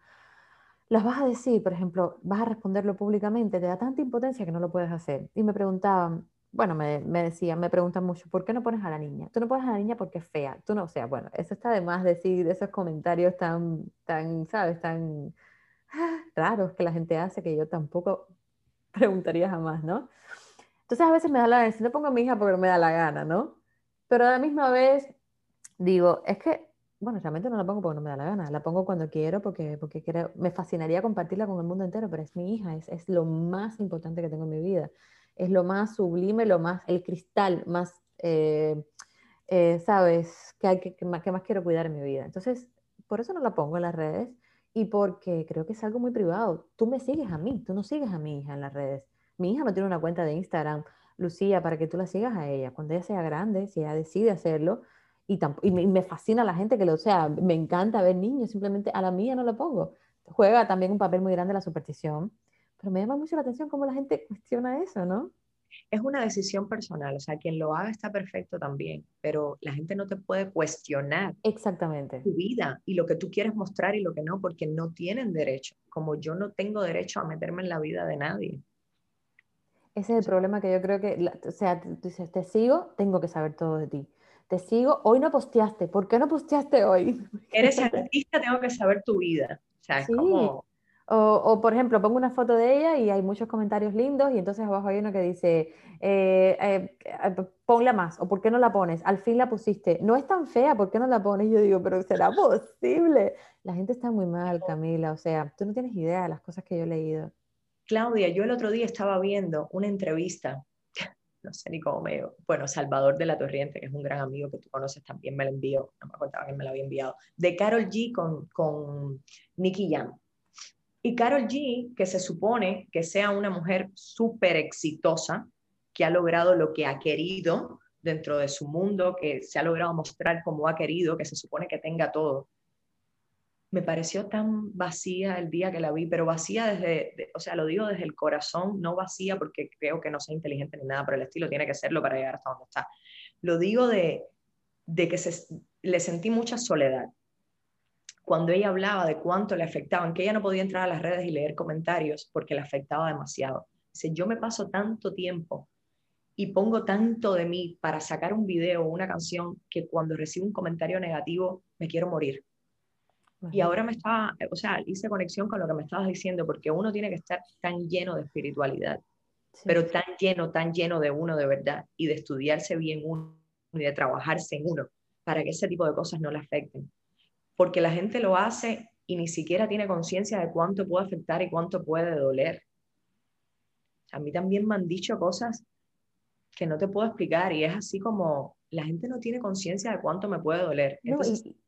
las vas a decir, por ejemplo, vas a responderlo públicamente, te da tanta impotencia que no lo puedes hacer. Y me preguntaban, bueno, me, me decían, me preguntan mucho, ¿por qué no pones a la niña? Tú no pones a la niña porque es fea. Tú no, o sea, bueno, eso está de más decir esos comentarios tan, tan, ¿sabes? Tan raros que la gente hace que yo tampoco preguntaría jamás, ¿no? Entonces a veces me da la gana, si no pongo a mi hija porque no me da la gana, ¿no? Pero a la misma vez digo, es que bueno, realmente no la pongo porque no me da la gana, la pongo cuando quiero porque, porque me fascinaría compartirla con el mundo entero, pero es mi hija, es, es lo más importante que tengo en mi vida, es lo más sublime, lo más, el cristal más, eh, eh, ¿sabes?, que, hay que, que, más, que más quiero cuidar en mi vida. Entonces, por eso no la pongo en las redes y porque creo que es algo muy privado. Tú me sigues a mí, tú no sigues a mi hija en las redes. Mi hija no tiene una cuenta de Instagram, Lucía, para que tú la sigas a ella. Cuando ella sea grande, si ella decide hacerlo, y, me, fascina la gente que lo sea, me encanta ver niños, simplemente a la mía no lo pongo. Juega también un papel muy grande la superstición, pero me llama mucho la atención cómo la gente cuestiona eso, ¿no? Es una decisión personal, o sea, quien lo haga está perfecto también, pero la gente no te puede cuestionar Exactamente. tu vida y lo que tú quieres mostrar y lo que no, porque no tienen derecho, como yo no tengo derecho a meterme en la vida de nadie. Ese es el problema que yo creo que, o sea, tú dices, te sigo, tengo que saber todo de ti te sigo, hoy no posteaste, ¿por qué no posteaste hoy? Eres artista, tengo que saber tu vida. O sea, es como... O, por ejemplo, pongo una foto de ella y hay muchos comentarios lindos y entonces abajo hay uno que dice, eh, eh, eh, ponla más, o ¿por qué no la pones? Al fin la pusiste. No es tan fea, ¿por qué no la pones? Yo digo, pero ¿será posible? La gente está muy mal, Camila, o sea, tú no tienes idea de las cosas que yo he leído. Claudia, yo el otro día estaba viendo una entrevista no sé ni cómo me... Bueno, Salvador de la Torriente, que es un gran amigo que tú conoces, también me lo envió, no me acordaba que me lo había enviado, de Carol G con, con Nicky Jam. Y Carol G, que se supone que sea una mujer súper exitosa, que ha logrado lo que ha querido dentro de su mundo, que se ha logrado mostrar como ha querido, que se supone que tenga todo me pareció tan vacía el día que la vi, pero vacía desde, o sea, lo digo desde el corazón, no vacía porque creo que no sea inteligente ni nada, pero el estilo tiene que serlo para llegar hasta donde está. Lo digo de, de que se, le sentí mucha soledad. Cuando ella hablaba de cuánto le afectaban, que ella no podía entrar a las redes y leer comentarios porque le afectaba demasiado. Dice, yo me paso tanto tiempo y pongo tanto de mí para sacar un video o una canción que cuando recibo un comentario negativo me quiero morir y ahora me estaba, o sea, hice conexión con lo que me estabas diciendo, porque uno tiene que estar tan lleno de espiritualidad, pero tan lleno, tan lleno de uno de verdad, y de estudiarse bien uno, y de trabajarse en uno, para que ese tipo de cosas no le afecten. Porque la gente lo hace y ni siquiera tiene conciencia de cuánto puede afectar y cuánto puede doler. A mí también me han dicho cosas que no te puedo explicar y es así como la gente no tiene conciencia de cuánto me puede doler. y,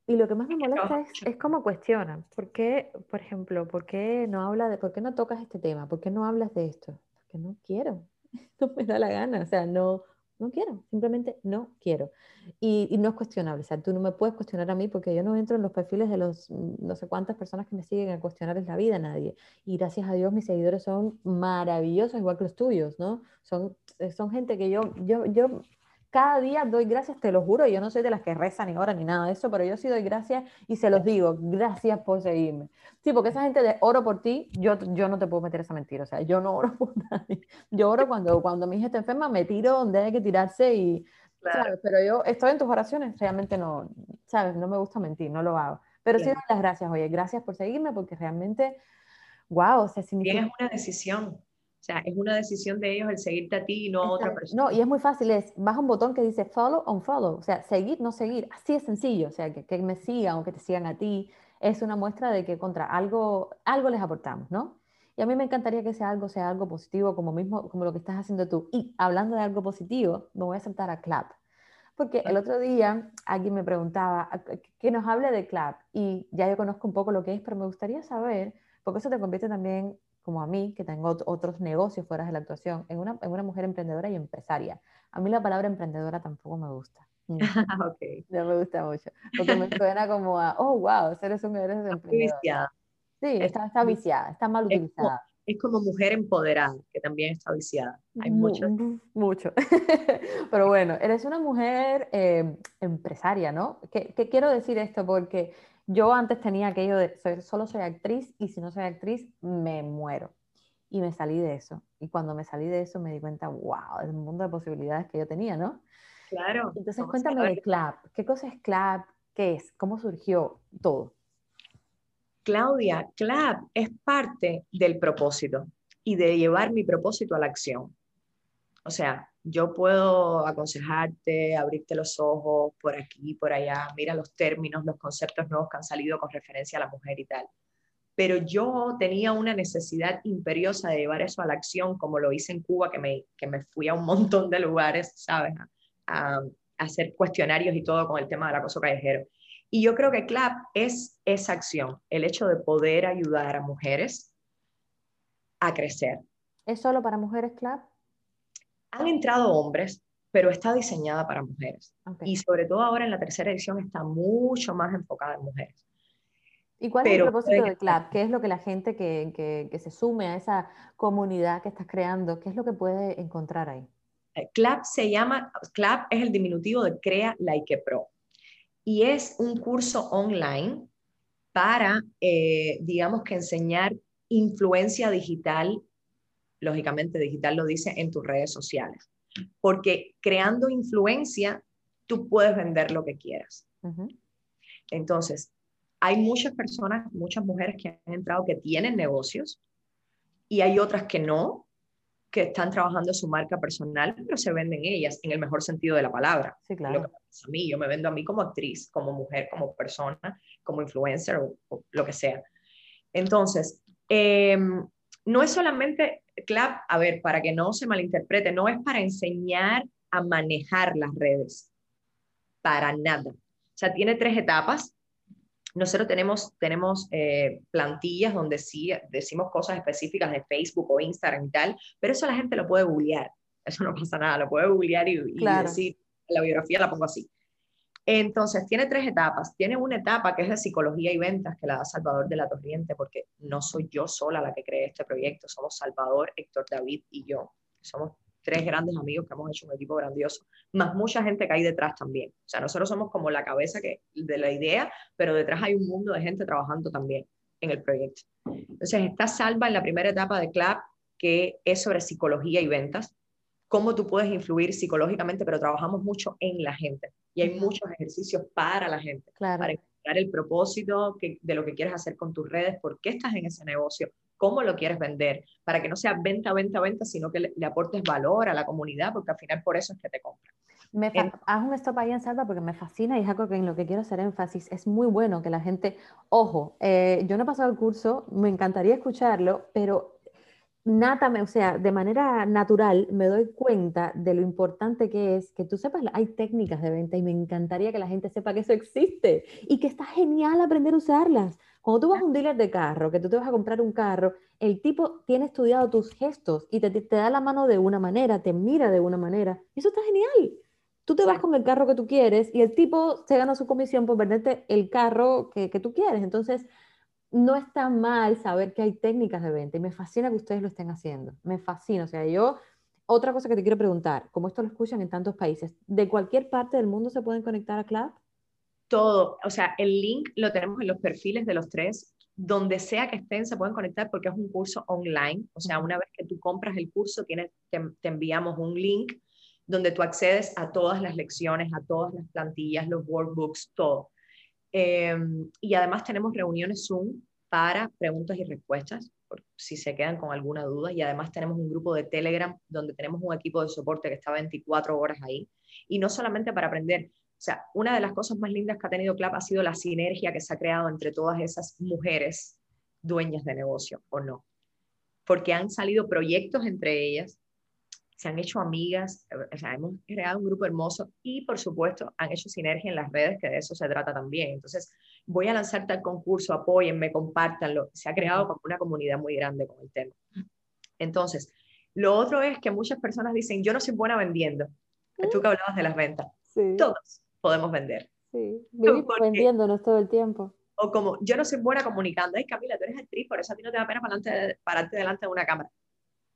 lo que más me molesta es, es cómo cuestionan. ¿Por qué, por ejemplo, por qué no habla de, por qué no tocas este tema? ¿Por qué no hablas de esto? Porque no quiero. No me da la gana. O sea, no, no quiero. Simplemente no quiero. Y, y, no es cuestionable. O sea, tú no me puedes cuestionar a mí porque yo no entro en los perfiles de los mm, no sé cuántas personas que me siguen a cuestionarles la vida a nadie. Y gracias a Dios mis seguidores son maravillosos, igual que los tuyos, ¿no? Son, son gente que yo, yo, yo cada día doy gracias, te lo juro, yo no soy de las que rezan ni oran ni nada de eso, pero yo sí doy gracias y se los digo, gracias por seguirme. Sí, porque esa gente de oro por ti, yo, yo no te puedo meter esa mentira, o sea, yo no oro por nadie. Yo oro cuando, cuando mi hija está enferma, me tiro donde hay que tirarse y, ¿sabes? Pero yo estoy en tus oraciones, realmente no, ¿sabes? No me gusta mentir, no lo hago. Pero sí doy las gracias, oye, gracias por seguirme porque realmente, wow, o sea, significa... Bien, es una decisión. O sea, es una decisión de ellos el seguirte a ti y no a otra persona. No, y es muy fácil, es baja un botón que dice follow o unfollow, o sea, seguir, no seguir, así es sencillo, o sea, que, que me sigan o que te sigan a ti, es una muestra de que contra algo, algo les aportamos, ¿no? Y a mí me encantaría que ese algo sea algo positivo, como mismo, como lo que estás haciendo tú. Y hablando de algo positivo, me voy a saltar a Clap. Porque el otro día alguien me preguntaba que nos hable de Clap y ya yo conozco un poco lo que es, pero me gustaría saber, porque eso te convierte también como a mí, que tengo otros negocios fuera de la actuación, en una, en una mujer emprendedora y empresaria. A mí la palabra emprendedora tampoco me gusta. Mm. okay. No me gusta mucho, porque me suena como a, oh, wow, eres un eres emprendedora. Sí, está, está, viciada, está mal utilizada. Es como, mujer empoderada, que también está viciada. Hay mucho. Mucho. Pero bueno, eres una mujer eh, empresaria, ¿no? ¿Qué, ¿Qué quiero decir esto? Porque yo antes tenía aquello de soy, solo soy actriz y si no soy actriz me muero. Y me salí de eso. Y cuando me salí de eso me di cuenta, wow, es un mundo de posibilidades que yo tenía, ¿no? Claro. Entonces cuéntame de CLAP. ¿Qué cosa es CLAP? ¿Qué es? ¿Cómo surgió todo? Claudia, CLAP es parte del propósito y de llevar mi propósito a la acción. O sea, yo puedo aconsejarte, abrirte los ojos por aquí, por allá, mira los términos, los conceptos nuevos que han salido con referencia a la mujer y tal. Pero yo tenía una necesidad imperiosa de llevar eso a la acción, como lo hice en Cuba, que me, que me fui a un montón de lugares, ¿sabes? A, a hacer cuestionarios y todo con el tema del acoso callejero. Y yo creo que CLAP es esa acción, el hecho de poder ayudar a mujeres a crecer. ¿Es solo para mujeres CLAP? Han entrado hombres, pero está diseñada para mujeres. Y sobre todo ahora en la tercera edición está mucho más enfocada en mujeres. ¿Y cuál es el propósito de CLAP? ¿Qué es lo que la gente que, que, se sume a esa comunidad que estás creando, qué es lo que puede encontrar ahí? Eh, CLAP se llama, CLAP es el diminutivo de Crea Like Pro. Y es un curso online para, eh, digamos que enseñar influencia digital lógicamente digital lo dice, en tus redes sociales. Porque creando influencia, tú puedes vender lo que quieras. Entonces, hay muchas personas, muchas mujeres que han entrado que tienen negocios y hay otras que no, que están trabajando su marca personal, pero se venden ellas en el mejor sentido de la palabra. Sí, claro. Lo que pasa a mí, yo me vendo a mí como actriz, como mujer, como persona, como influencer o, lo que sea. Entonces, em, no es solamente CLAP, a ver, para que no se malinterprete, no es para enseñar a manejar las redes, para nada. O sea, tiene tres etapas. Nosotros tenemos, tenemos eh, plantillas donde sí decimos cosas específicas de Facebook o Instagram y tal, pero eso la gente lo puede googlear. Eso no pasa nada, lo puede googlear y, y decir, la biografía la pongo así. Entonces, tiene tres etapas. Tiene una etapa que es de psicología y ventas, que la da Salvador de la Torriente, porque no soy yo sola la que cree este proyecto, somos Salvador, Héctor David y yo. Somos tres grandes amigos que hemos hecho un equipo grandioso, más mucha gente que hay detrás también. O sea, nosotros somos como la cabeza que, de la idea, pero detrás hay un mundo de gente trabajando también en el proyecto. Entonces, está Salva en la primera etapa de CLAP, que es sobre psicología y ventas cómo tú puedes influir psicológicamente, pero trabajamos mucho en la gente y hay muchos ejercicios para la gente, para encontrar el propósito de lo que quieres hacer con tus redes, por qué estás en ese negocio, cómo lo quieres vender, para que no sea venta, venta, venta, sino que le, aportes valor a la comunidad, porque al final por eso es que te compran. Me haz un stop ahí en Salva porque me fascina y es algo que en lo que quiero hacer énfasis. Es muy bueno que la gente, ojo, eh, yo no he pasado el curso, me encantaría escucharlo, pero nátame, o sea, de manera natural me doy cuenta de lo importante que es que tú sepas, hay técnicas de venta y me encantaría que la gente sepa que eso existe y que está genial aprender a usarlas. Cuando tú vas a un dealer de carro, que tú te vas a comprar un carro, el tipo tiene estudiado tus gestos y te, te da la mano de una manera, te mira de una manera. Eso está genial. Tú te vas con el carro que tú quieres y el tipo se gana su comisión por venderte el carro que, que tú quieres. Entonces, no está mal saber que hay técnicas de venta y me fascina que ustedes lo estén haciendo. Me fascina. O sea, yo, otra cosa que te quiero preguntar, como esto lo escuchan en tantos países, ¿de cualquier parte del mundo se pueden conectar a Club? Todo. O sea, el link lo tenemos en los perfiles de los tres. Donde sea que estén, se pueden conectar porque es un curso online. O sea, una vez que tú compras el curso, tienes, te, enviamos un link donde tú accedes a todas las lecciones, a todas las plantillas, los workbooks, todo. Em, y además tenemos reuniones Zoom para preguntas y respuestas, por si se quedan con alguna duda. Y además tenemos un grupo de Telegram donde tenemos un equipo de soporte que está 24 horas ahí. Y no solamente para aprender, o sea, una de las cosas más lindas que ha tenido CLAP ha sido la sinergia que se ha creado entre todas esas mujeres dueñas de negocio, ¿o no? Porque han salido proyectos entre ellas, se han hecho amigas, o sea, hemos creado un grupo hermoso y por supuesto han hecho sinergia en las redes, que de eso se trata también. Entonces, voy a lanzar tal concurso, apóyenme, compártanlo. Se ha creado como una comunidad muy grande con el tema. Entonces, lo otro es que muchas personas dicen, yo no soy buena vendiendo. Tú que hablabas de las ventas. Todos podemos vender. Sí, vivimos vendiéndonos todo el tiempo. O como, yo no soy buena comunicando. Ay, Camila, tú eres actriz, por eso a ti no te da pena pararte delante de una cámara.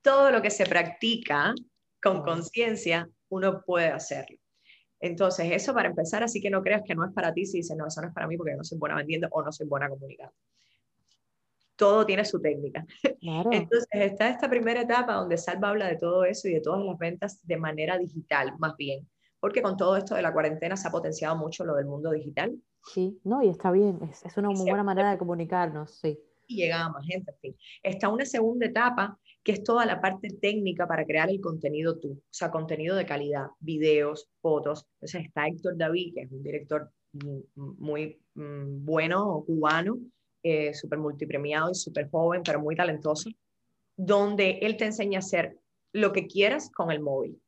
Todo lo que se practica con conciencia, uno puede hacerlo. Entonces, eso para empezar, así que no creas que no es para ti si dices, no, eso no es para mí porque no soy buena vendiendo o no soy buena comunicando. Todo tiene su técnica. Entonces, está esta primera etapa donde Salva habla de todo eso y de todas las ventas de manera digital, más bien, porque con todo esto de la cuarentena se ha potenciado mucho lo del mundo digital. Sí, no, y está bien, es, es una muy buena manera de comunicarnos, sí. Y llega a más gente, en fin. Está una segunda etapa que es toda la parte técnica para crear el contenido tú, o sea, contenido de calidad, videos, fotos. Entonces está Héctor David, que es un director muy mm, bueno, cubano, eh, súper multipremiado y súper joven, pero muy talentoso, donde él te enseña a hacer lo que quieras con el móvil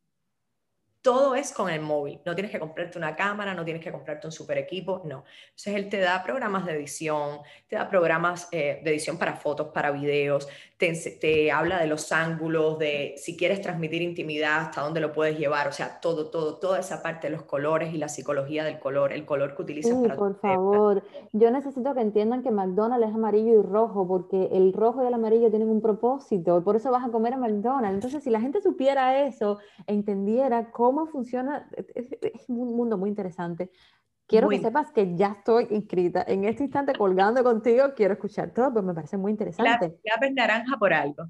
todo es con el móvil. No tienes que comprarte una cámara, no tienes que comprarte un super equipo, no. Entonces él te da programas de edición, te da programas eh, de edición para fotos, para videos, te, te, habla de los ángulos, de si quieres transmitir intimidad, hasta dónde lo puedes llevar, o sea, todo, todo, toda esa parte de los colores y la psicología del color, el color que utilizas para por favor, yo necesito que entiendan que McDonald's es amarillo y rojo, porque el rojo y el amarillo tienen un propósito, y por eso vas a comer a McDonald's. Entonces, si la gente supiera eso, entendiera cómo cómo funciona, es, un mundo muy interesante. Quiero que sepas que ya estoy inscrita. En este instante colgando contigo, quiero escuchar todo, pues me parece muy interesante. La, la naranja por algo.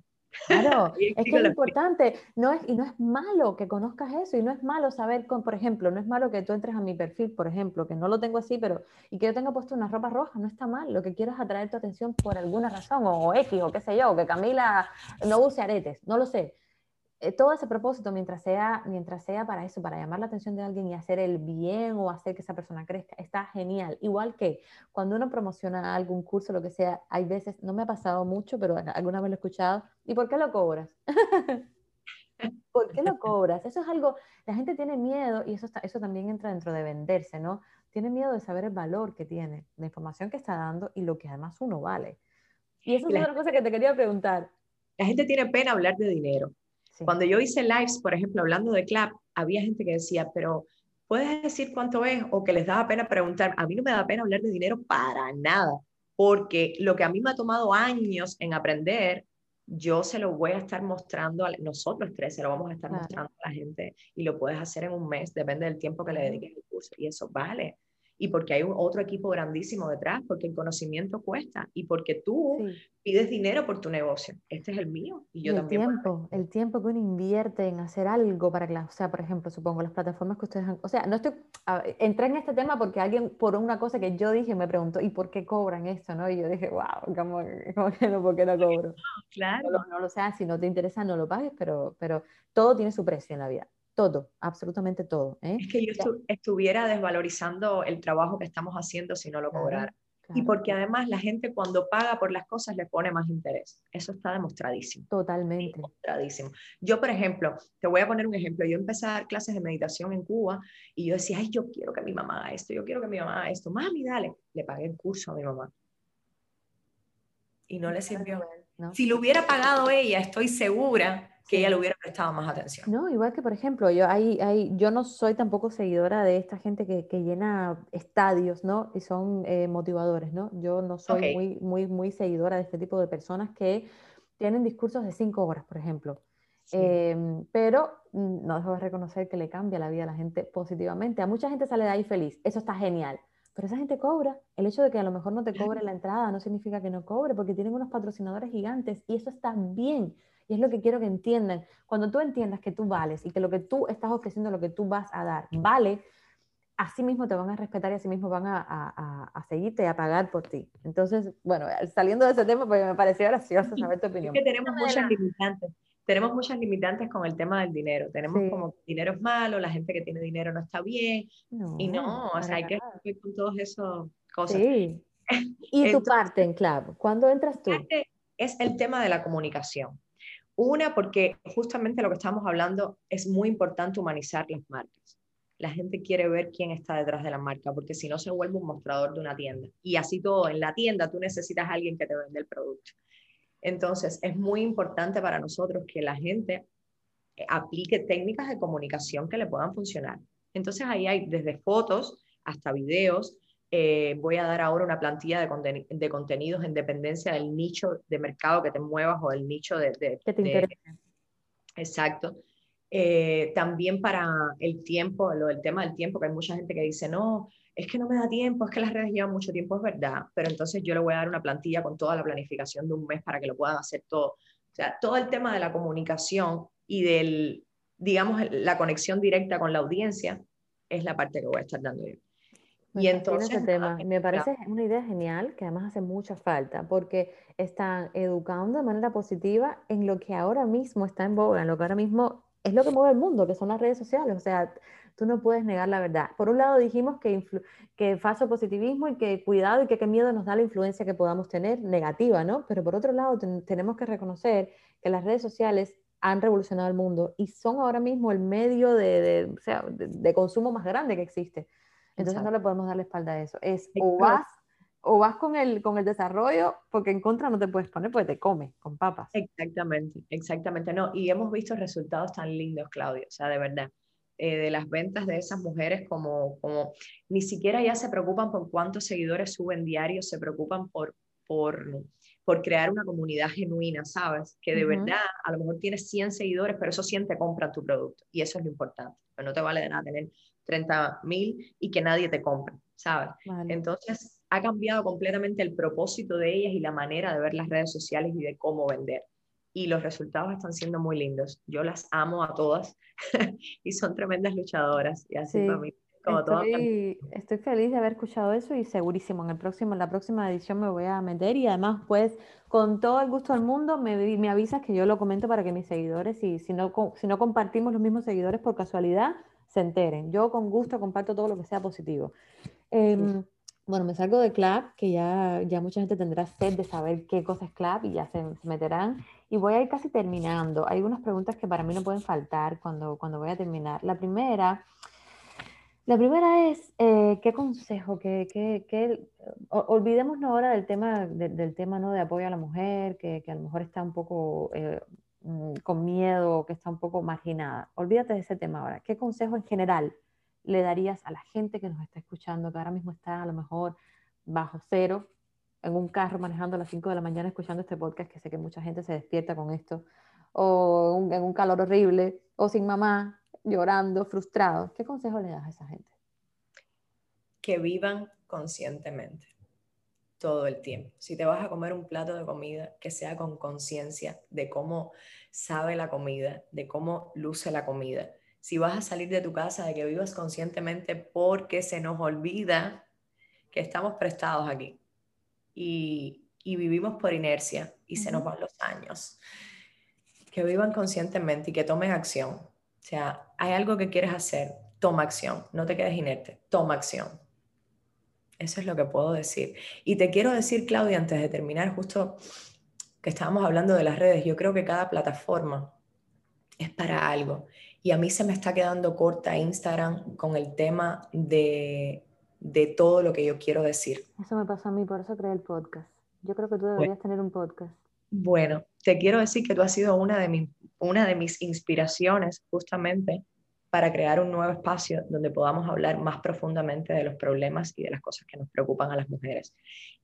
Claro, es que es importante, no es, y no es malo que conozcas eso, y no es malo saber, con, por ejemplo, no es malo que tú entres a mi perfil, por ejemplo, que no lo tengo así, pero, y que yo tenga puesto una ropa roja, no está mal, lo que quiero es atraer tu atención por alguna razón, o X, o qué sé yo, que Camila no use aretes, no lo sé, eh, todo ese propósito, mientras sea, mientras sea para eso, para llamar la atención de alguien y hacer el bien o hacer que esa persona crezca, está genial. Igual que cuando uno promociona algún curso, lo que sea, hay veces, no me ha pasado mucho, pero alguna vez lo he escuchado, ¿y por qué lo cobras? ¿Por qué lo cobras? Eso es algo, la gente tiene miedo y eso, está, eso también entra dentro de venderse, ¿no? Tiene miedo de saber el valor que tiene, la información que está dando y lo que además uno vale. Y eso es otra cosa que te quería preguntar. La gente tiene pena hablar de dinero. Cuando yo hice lives, por ejemplo, hablando de CLAP, había gente que decía, pero ¿puedes decir cuánto es? O que les daba pena preguntar. A mí no me da pena hablar de dinero para nada, porque lo que a mí me ha tomado años en aprender, yo se lo voy a estar mostrando, a nosotros tres se lo vamos a estar mostrando a la gente y lo puedes hacer en un mes, depende del tiempo que le dediques al curso. Y eso vale y porque hay un otro equipo grandísimo detrás, porque el conocimiento cuesta y porque tú pides dinero por tu negocio. Este es el mío y yo el también. Tiempo, el tiempo que uno invierte en hacer algo para que, la, o sea, por ejemplo, supongo las plataformas que ustedes han, o sea, no estoy, entré en este tema porque alguien por una cosa que yo dije me preguntó, ¿y por qué cobran esto? ¿no? Y yo dije, wow, ¿cómo, que no, por qué no cobro? claro. No, no, lo sé, si no te interesa no lo pagues, pero, pero todo tiene su precio en la vida todo, absolutamente todo. ¿eh? Es que yo estuviera desvalorizando el trabajo que estamos haciendo si no lo cobrara. Y porque además la gente cuando paga por las cosas le pone más interés. Eso está demostradísimo. Totalmente. Demostradísimo. Yo, por ejemplo, te voy a poner un ejemplo. Yo empecé a dar clases de meditación en Cuba y yo decía, ay, yo quiero que mi mamá haga esto, yo quiero que mi mamá haga esto. Mami, dale. Le pagué el curso a mi mamá. Y no le sirvió. Si lo hubiera pagado ella, estoy segura que ella le hubiera prestado más atención. No, igual que por ejemplo, yo, hay, hay, yo no soy tampoco seguidora de esta gente que, que llena estadios, ¿no? Y son eh, motivadores, ¿no? Yo no soy muy, muy, muy seguidora de este tipo de personas que tienen discursos de cinco horas, por ejemplo. Em, pero mm, no dejo de reconocer que le cambia la vida a la gente positivamente. A mucha gente sale de ahí feliz, eso está genial. Pero esa gente cobra. El hecho de que a lo mejor no te cobre la entrada no significa que no cobre, porque tienen unos patrocinadores gigantes y eso está bien. Y es lo que quiero que entiendan. Cuando tú entiendas que tú vales y que lo que tú estás ofreciendo, lo que tú vas a dar, vale, así mismo te van a respetar y así mismo van a, a, a, seguirte y a pagar por ti. Entonces, bueno, saliendo de ese tema, pues me pareció gracioso saber tu opinión. Es que tenemos muchas limitantes. Tenemos muchas limitantes con el tema del dinero. Tenemos como dinero es malo, la gente que tiene dinero no está bien. y no, o sea, hay que con todas esas cosas. Sí. ¿Y tu parte en Club? ¿Cuándo entras tú? Es el tema de la comunicación. Una, porque justamente lo que estamos hablando es muy importante humanizar las marcas la gente quiere ver quién está detrás de la marca, porque si no se vuelve un mostrador de una tienda. Y así todo, en la tienda tú necesitas a alguien que te vende el producto. Entonces, es muy importante para nosotros que la gente eh, aplique técnicas de comunicación que le puedan funcionar. Entonces, ahí hay desde fotos hasta videos. Eh, voy a dar ahora una plantilla de, de, contenidos en dependencia del nicho de mercado que te muevas o del nicho de... de que te interesa. Exacto. Eh, también para el tiempo, lo del tema del tiempo, que hay mucha gente que dice, no, es que no me da tiempo, es que las redes llevan mucho tiempo, es verdad, pero entonces yo le voy a dar una plantilla con toda la planificación de un mes para que lo puedan hacer todo. O sea, todo el tema de la comunicación y del, digamos, la conexión directa con la audiencia es la parte que voy a estar dando yo. Y entonces, tema. me parece una idea genial que además hace mucha falta porque están educando de manera positiva en lo que ahora mismo está en boga, en lo que ahora mismo es lo que mueve el mundo, que son las redes sociales. O sea, tú no puedes negar la verdad. Por un lado dijimos que, que falso positivismo y que cuidado y que qué miedo nos da la influencia que podamos tener negativa, ¿no? Pero por otro lado tenemos que reconocer que las redes sociales han revolucionado el mundo y son ahora mismo el medio de, o sea, de, consumo más grande que existe. Entonces no le podemos dar la espalda a eso. Es o vas o vas con el, con el desarrollo, porque en contra no te puedes poner, porque te come con papas. Exactamente, exactamente. No, y hemos visto resultados tan lindos, Claudia, o sea, de verdad. Eh, de las ventas de esas mujeres como, como ni siquiera ya se preocupan por cuántos seguidores suben diarios, se preocupan por, por, por crear una comunidad genuina, ¿sabes? Que de verdad a lo mejor tienes 100 seguidores, pero esos 100 te compran tu producto y eso es lo importante. Pero no te vale de nada tener 30 mil y que nadie te compre, ¿sabes? Entonces, ha cambiado completamente el propósito de ellas y la manera de ver las redes sociales y de cómo vender. Y los resultados están siendo muy lindos. Yo las amo a todas y son tremendas luchadoras. Y así para mí, como estoy, estoy feliz de haber escuchado eso y segurísimo en, el próximo, en la próxima edición me voy a meter y además pues con todo el gusto del mundo me, me avisas que yo lo comento para que mis seguidores y si no, si no compartimos los mismos seguidores por casualidad se enteren. Yo con gusto comparto todo lo que sea positivo. Em, bueno, me salgo de Club, que ya, ya mucha gente tendrá sed de saber qué cosa es Club y ya se, meterán. Y voy a ir casi terminando. Hay unas preguntas que para mí no pueden faltar cuando, cuando voy a terminar. La primera, la primera es, eh, ¿qué consejo? Qué, qué, qué, olvidémonos ahora del tema, del tema ¿no? de apoyo a la mujer, que, que a lo mejor está un poco eh, con miedo, que está un poco marginada. Olvídate de ese tema ahora. ¿Qué consejo en general le darías a la gente que nos está escuchando, que ahora mismo está a lo mejor bajo cero, en un carro manejando a las 5 de la mañana escuchando este podcast, que sé que mucha gente se despierta con esto, o en un calor horrible, o sin mamá, llorando, frustrado? ¿Qué consejo le das a esa gente? Que vivan conscientemente todo el tiempo. Si te vas a comer un plato de comida, que sea con conciencia de cómo sabe la comida, de cómo luce la comida, si vas a salir de tu casa, de que vivas conscientemente porque se nos olvida que estamos prestados aquí y, vivimos por inercia y se nos van los años. Que vivan conscientemente y que tomen acción. O sea, hay algo que quieres hacer, toma acción, no te quedes inerte, toma acción. Eso es lo que puedo decir. Y te quiero decir, Claudia, antes de terminar, justo que estábamos hablando de las redes, yo creo que cada plataforma es para algo. Y a mí se me está quedando corta Instagram con el tema de, de todo lo que yo quiero decir. Eso me pasó a mí, por eso creé el podcast. Yo creo que tú deberías tener un podcast. Bueno, te quiero decir que tú has sido una de, mi, una de mis inspiraciones justamente para crear un nuevo espacio donde podamos hablar más profundamente de los problemas y de las cosas que nos preocupan a las mujeres.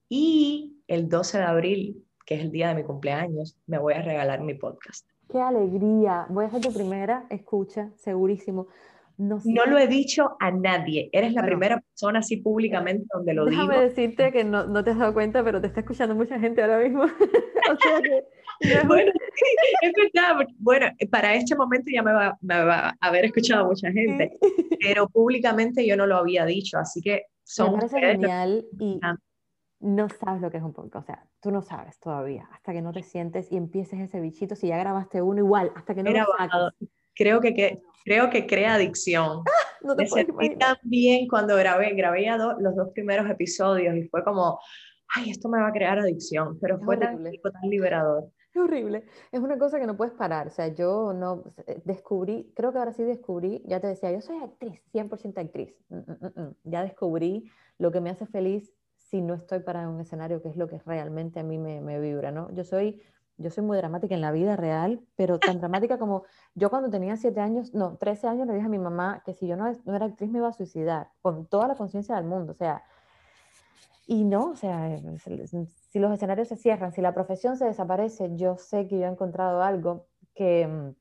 Y el 12 de abril, que es el día de mi cumpleaños, me voy a regalar mi podcast. Qué alegría. Voy a ser tu primera escucha, segurísimo. No, lo he dicho a nadie. Eres la primera persona así públicamente donde lo digo. Déjame decirte que no, no, te has dado cuenta, pero te está escuchando mucha gente ahora mismo. o sea que, bueno, es verdad. Bueno, para este momento ya me va, me va a haber escuchado mucha gente, pero públicamente yo no lo había dicho, así que son... Me parece genial y no sabes lo que es un podcast, o sea, tú no sabes todavía, hasta que no te sientes y empieces ese bichito, si ya grabaste uno igual, hasta que no lo saques. Creo que, que creo que crea adicción. no te Me tan bien cuando grabé, grabé los dos primeros episodios y fue como, ay, esto me va a crear adicción, pero fue tan, tan liberador. Es horrible, es una cosa que no puedes parar, o sea, yo no, eh, descubrí, creo que ahora sí descubrí, ya te decía, yo soy actriz, 100% actriz, mm, mm, mm, ya descubrí lo que me hace feliz si no estoy para un escenario, que es lo que realmente a mí me, me vibra, ¿no? Yo soy yo soy muy dramática en la vida real, pero tan dramática como yo cuando tenía 7 años, no, 13 años le dije a mi mamá que si yo no, no era actriz me iba a suicidar, con toda la conciencia del mundo, o sea, y no, o sea, si los escenarios se cierran, si la profesión se desaparece, yo sé que yo he encontrado algo que,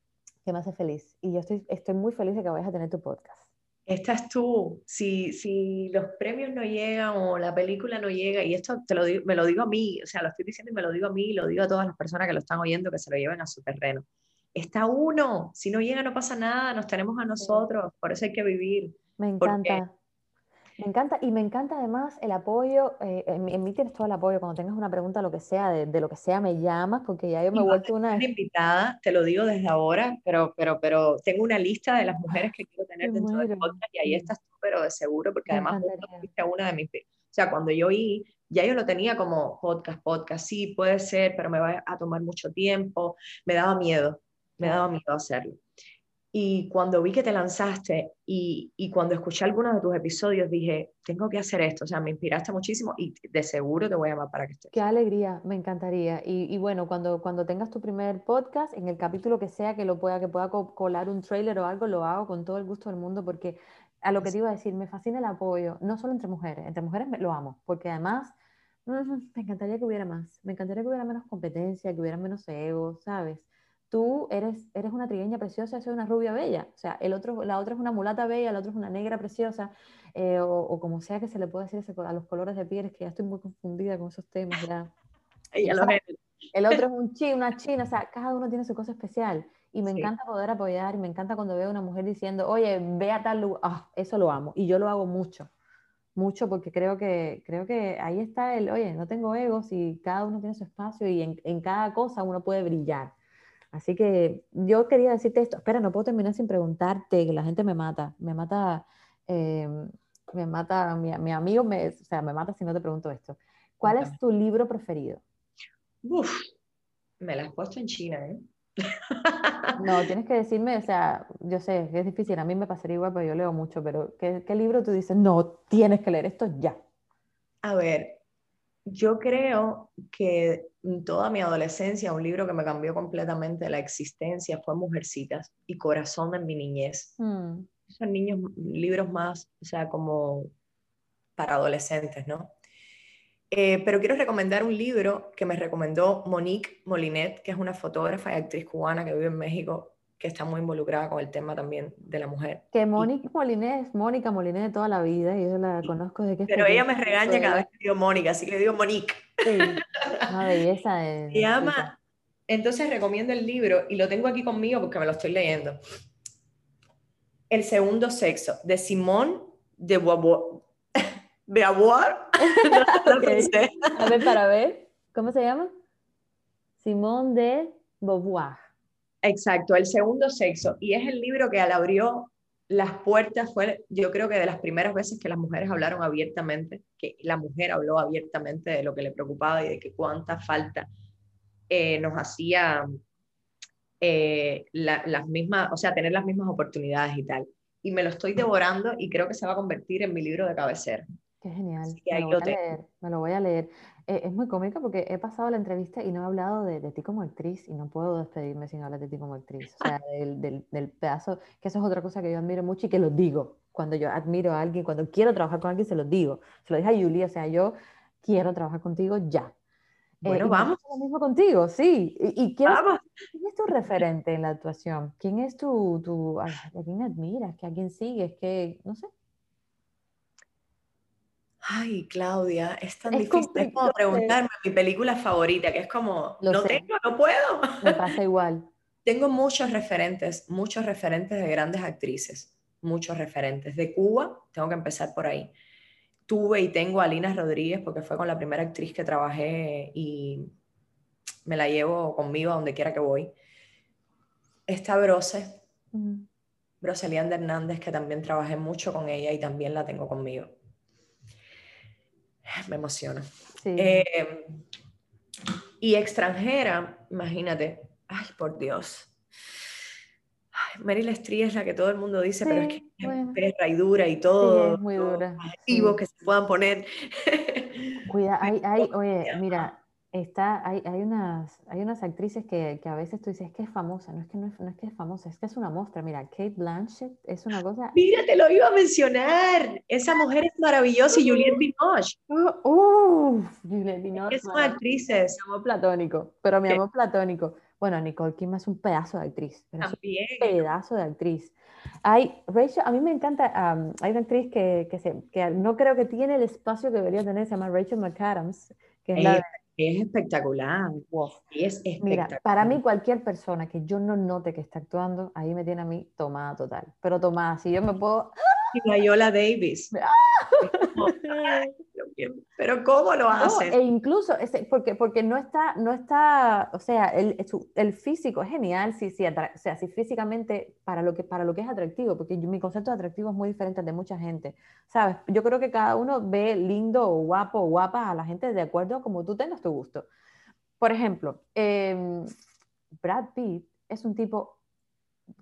que me hace feliz, y yo estoy, estoy muy feliz de que vayas a tener tu podcast estás tú, si, si los premios no llegan o la película no llega, y esto te lo digo, me lo digo a mí, o sea, lo estoy diciendo y me lo digo a mí, y lo digo a todas las personas que lo están oyendo, que se lo lleven a su terreno. Está uno, si no llega no pasa nada, nos tenemos a nosotros, por eso hay que vivir. Me encanta. Me encanta y me encanta además el apoyo, eh, en, mí tienes todo el apoyo, cuando tengas una pregunta, lo que sea, de, lo que sea, me llamas, porque ya yo me he vuelto una... invitada, te lo digo desde ahora, pero, pero, pero tengo una lista de las mujeres que quiero tener dentro del podcast y ahí estás tú, pero de seguro, porque además fuiste una de mis... O sea, cuando yo oí, ya yo lo tenía como podcast, podcast, sí, puede ser, pero me va a tomar mucho tiempo, me daba miedo, me daba miedo hacerlo. Y cuando vi que te lanzaste y, y, cuando escuché algunos de tus episodios, dije, tengo que hacer esto. O sea, me inspiraste muchísimo y de seguro te voy a llamar para que estés. Qué alegría, me encantaría. Y, y, bueno, cuando, cuando tengas tu primer podcast, en el capítulo que sea que lo pueda, que pueda colar un trailer o algo, lo hago con todo el gusto del mundo porque a lo que te iba a decir, me fascina el apoyo, no solo entre mujeres, entre mujeres lo amo, porque además me encantaría que hubiera más, me encantaría que hubiera menos competencia, que hubiera menos ego, ¿sabes? Tú eres, eres una trigueña preciosa, soy una rubia bella. O sea, el otro, la otra es una mulata bella, la otra es una negra preciosa, eh, o, como sea que se le pueda decir a los colores de piel, es que ya estoy muy confundida con esos temas. Ya. el otro es un chi, una china, o sea, cada uno tiene su cosa especial. Y me encanta poder apoyar, y me encanta cuando veo a una mujer diciendo, oye, ve a tal lugar, ah, eso lo amo. Y yo lo hago mucho, mucho, porque creo que, creo que ahí está el, oye, no tengo egos y cada uno tiene su espacio y en, en cada cosa uno puede brillar. Así que yo quería decirte esto. Espera, no puedo terminar sin preguntarte, que la gente me mata. Me mata, eh, me mata, mi, mi, amigo me, o sea, me mata si no te pregunto esto. ¿Cuál es tu libro preferido? Uf, me la has puesto en China, ¿eh? No, tienes que decirme, o sea, yo sé que es difícil, a mí me pasaría igual, pero yo leo mucho, pero ¿qué, qué libro tú dices, no, tienes que leer esto ya? A ver, yo creo que en toda mi adolescencia un libro que me cambió completamente la existencia fue Mujercitas y Corazón en mi niñez. Mm. Son niños, libros más, o sea, como para adolescentes, ¿no? Eh, pero quiero recomendar un libro que me recomendó Monique Molinet, que es una fotógrafa y actriz cubana que vive en México, que está muy involucrada con el tema también de la mujer. Que Mónica Moliné es Mónica Moliné de toda la vida, y yo la conozco de que... Pero ella me regaña cada vez que digo Mónica, así que le digo Monique. Sí, una belleza de... Se llama... Entonces recomiendo el libro, y lo tengo aquí conmigo porque me lo estoy leyendo. El segundo sexo, de Simone de Beauvoir. ¿Beauvoir? A ver, para ver. ¿Cómo se llama? Simone de Beauvoir. Exacto, El Segundo Sexo. Y es el libro que al abrió las puertas, fue yo creo que de las primeras veces que las mujeres hablaron abiertamente, que la mujer habló abiertamente de lo que le preocupaba y de que cuánta falta eh, nos hacía eh, las mismas, o sea, tener las mismas oportunidades y tal. Y me lo estoy devorando y creo que se va a convertir en mi libro de cabecera. Qué genial. Me lo, voy a leer, me lo voy a leer. Eh, es muy cómico porque he pasado la entrevista y no he hablado de, ti como actriz y no puedo despedirme sin hablar de ti como actriz. O sea, del, del, pedazo, que eso es otra cosa que yo admiro mucho y que lo digo. Cuando yo admiro a alguien, cuando quiero trabajar con alguien, se lo digo. Se lo dije a Julia, o sea, yo quiero trabajar contigo ya. Bueno, vamos. Lo mismo contigo, sí. ¿Y, quién, Es, tu referente en la actuación? ¿Quién es tu, tu a, quién admiras? ¿A quién sigues? ¿Qué, no sé? Ay, Claudia, es tan difícil. Es como preguntarme mi película favorita, que es como, no tengo, no puedo. Me pasa igual. tengo muchos referentes, muchos referentes de grandes actrices, muchos referentes. De Cuba, tengo que empezar por ahí tuve y tengo a Lina Rodríguez porque fue con la primera actriz que trabajé y me la llevo conmigo a donde quiera que voy. Está Brose, mm. Broselianda Hernández, que también trabajé mucho con ella y también la tengo conmigo. Me emociona. Eh, y extranjera, imagínate, ay, por Dios. Meryl Streep es la que todo el mundo dice, pero es que es raidura y todo. es muy dura. que se puedan poner. Cuida, hay, hay, oye, mira, está, hay, hay, unas, hay unas actrices que, que, a veces tú dices, es que es famosa, no es que no es, no es que es famosa, es que es una muestra. Mira, Kate Blanchett es una cosa. Mira, te lo iba a mencionar. Esa mujer es maravillosa y Juliette Binoche. Uh, Juliette Binoche. Es una actriz. Mi amor platónico, pero mi amor platónico. Bueno, Nicole Kidman es un pedazo de actriz. También. un pedazo de actriz. Hay, Rachel, a mí me encanta, hay una actriz que, que, se, que, no creo que tiene el espacio que debería tener, se llama Rachel McAdams. Que es, es espectacular. Es espectacular. Mira, para mí cualquier persona que yo no note que está actuando, ahí me tiene a mí tomada total. Pero tomada, si yo me puedo... Y Viola Davis. Pero ¿cómo lo hace? e incluso, porque, porque no, está, no está, o sea, el, el físico es genial, si, si, o sea, si físicamente para lo, que, para lo que es atractivo, porque mi concepto de atractivo es muy diferente al de mucha gente, ¿sabes? Yo creo que cada uno ve lindo o guapo o guapa a la gente de acuerdo como tú tengas tu gusto. Por ejemplo, em, Brad Pitt es un tipo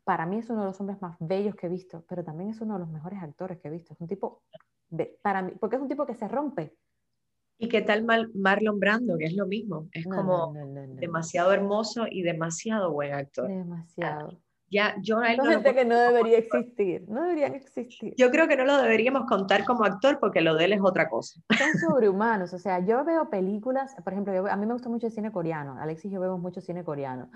para mí es uno de los hombres más bellos que he visto, pero también es uno de los mejores actores que he visto. Es un tipo para mí, porque es un tipo que se rompe. ¿Y qué tal Marlon Brando? Que es lo mismo. Es como demasiado hermoso y demasiado buen actor. Demasiado. Ya, yo gente que no debería existir, no deberían existir. Yo creo que no lo deberíamos contar como actor porque lo de él es otra cosa. Son sobrehumanos, o sea, yo veo películas, por ejemplo, a mí me gusta mucho el cine coreano, Alexis y yo vemos mucho cine coreano,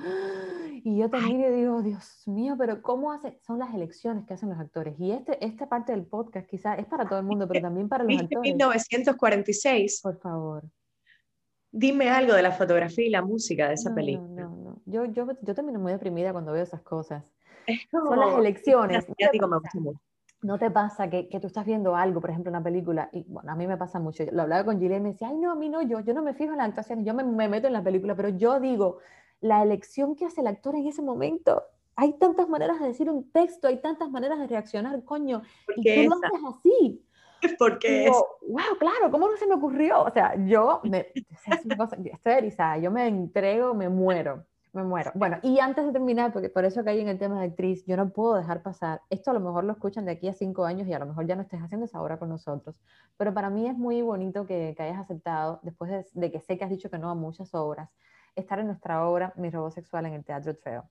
y yo también digo, Dios mío, pero ¿cómo hace? Son las elecciones que hacen los actores, y este, esta parte del podcast quizás es para todo el mundo, pero también para los actores. 1946. Por favor. Dime algo de la fotografía y la música de esa película. No, no, no. Yo, yo, yo termino muy deprimida cuando veo esas cosas. Son las elecciones. ¿No te pasa que, que, tú estás viendo algo, por ejemplo, una película, y bueno, a mí me pasa mucho, lo hablaba con Gilles y me decía, ay, no, a mí no, yo, yo no me fijo en la actuación, yo me, me meto en la película, pero yo digo, la elección que hace el actor en ese momento, hay tantas maneras de decir un texto, hay tantas maneras de reaccionar, coño, y tú lo haces así. Porque es... wow, claro, ¿cómo no se me ocurrió? O sea, yo me, estoy erizada, yo me entrego, me muero, me muero. Bueno, y antes de terminar, porque por eso caí en el tema de actriz, yo no puedo dejar pasar, esto a lo mejor lo escuchan de aquí a cinco años y a lo mejor ya no estés haciendo esa obra con nosotros, pero para mí es muy bonito que, que hayas aceptado, después de, de, que sé que has dicho que no a muchas obras, estar en nuestra obra Mi Robo Sexual en el Teatro Trail.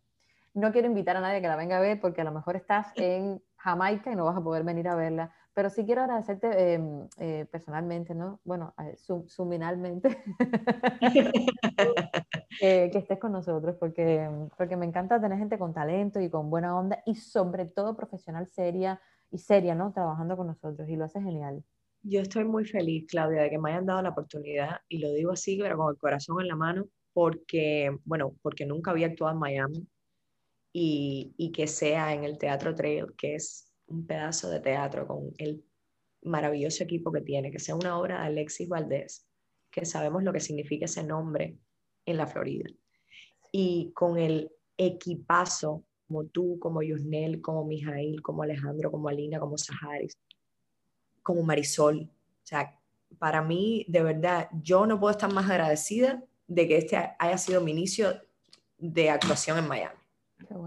No quiero invitar a nadie que la venga a ver porque a lo mejor estás en Jamaica y no vas a poder venir a verla, pero sí quiero agradecerte em, eh, personalmente, ¿no? Bueno, eh, suminalmente, que estés con nosotros, porque, porque me encanta tener gente con talento y con buena onda y sobre todo profesional seria y seria, ¿no? Trabajando con nosotros y lo hace genial. Yo estoy muy feliz, Claudia, de que me hayan dado la oportunidad y lo digo así, pero con el corazón en la mano, porque, bueno, porque nunca había actuado en Miami y, y que sea en el Teatro Trail, que es un pedazo de teatro con el maravilloso equipo que tiene, que sea una obra de Alexis Valdés, que sabemos lo que significa ese nombre en la Florida. Y con el equipazo, como tú, como Yusnel, como Mijail, como Alejandro, como Alina, como Saharis, como Marisol. O sea, para mí, de verdad, yo no puedo estar más agradecida de que este haya sido mi inicio de actuación en Miami.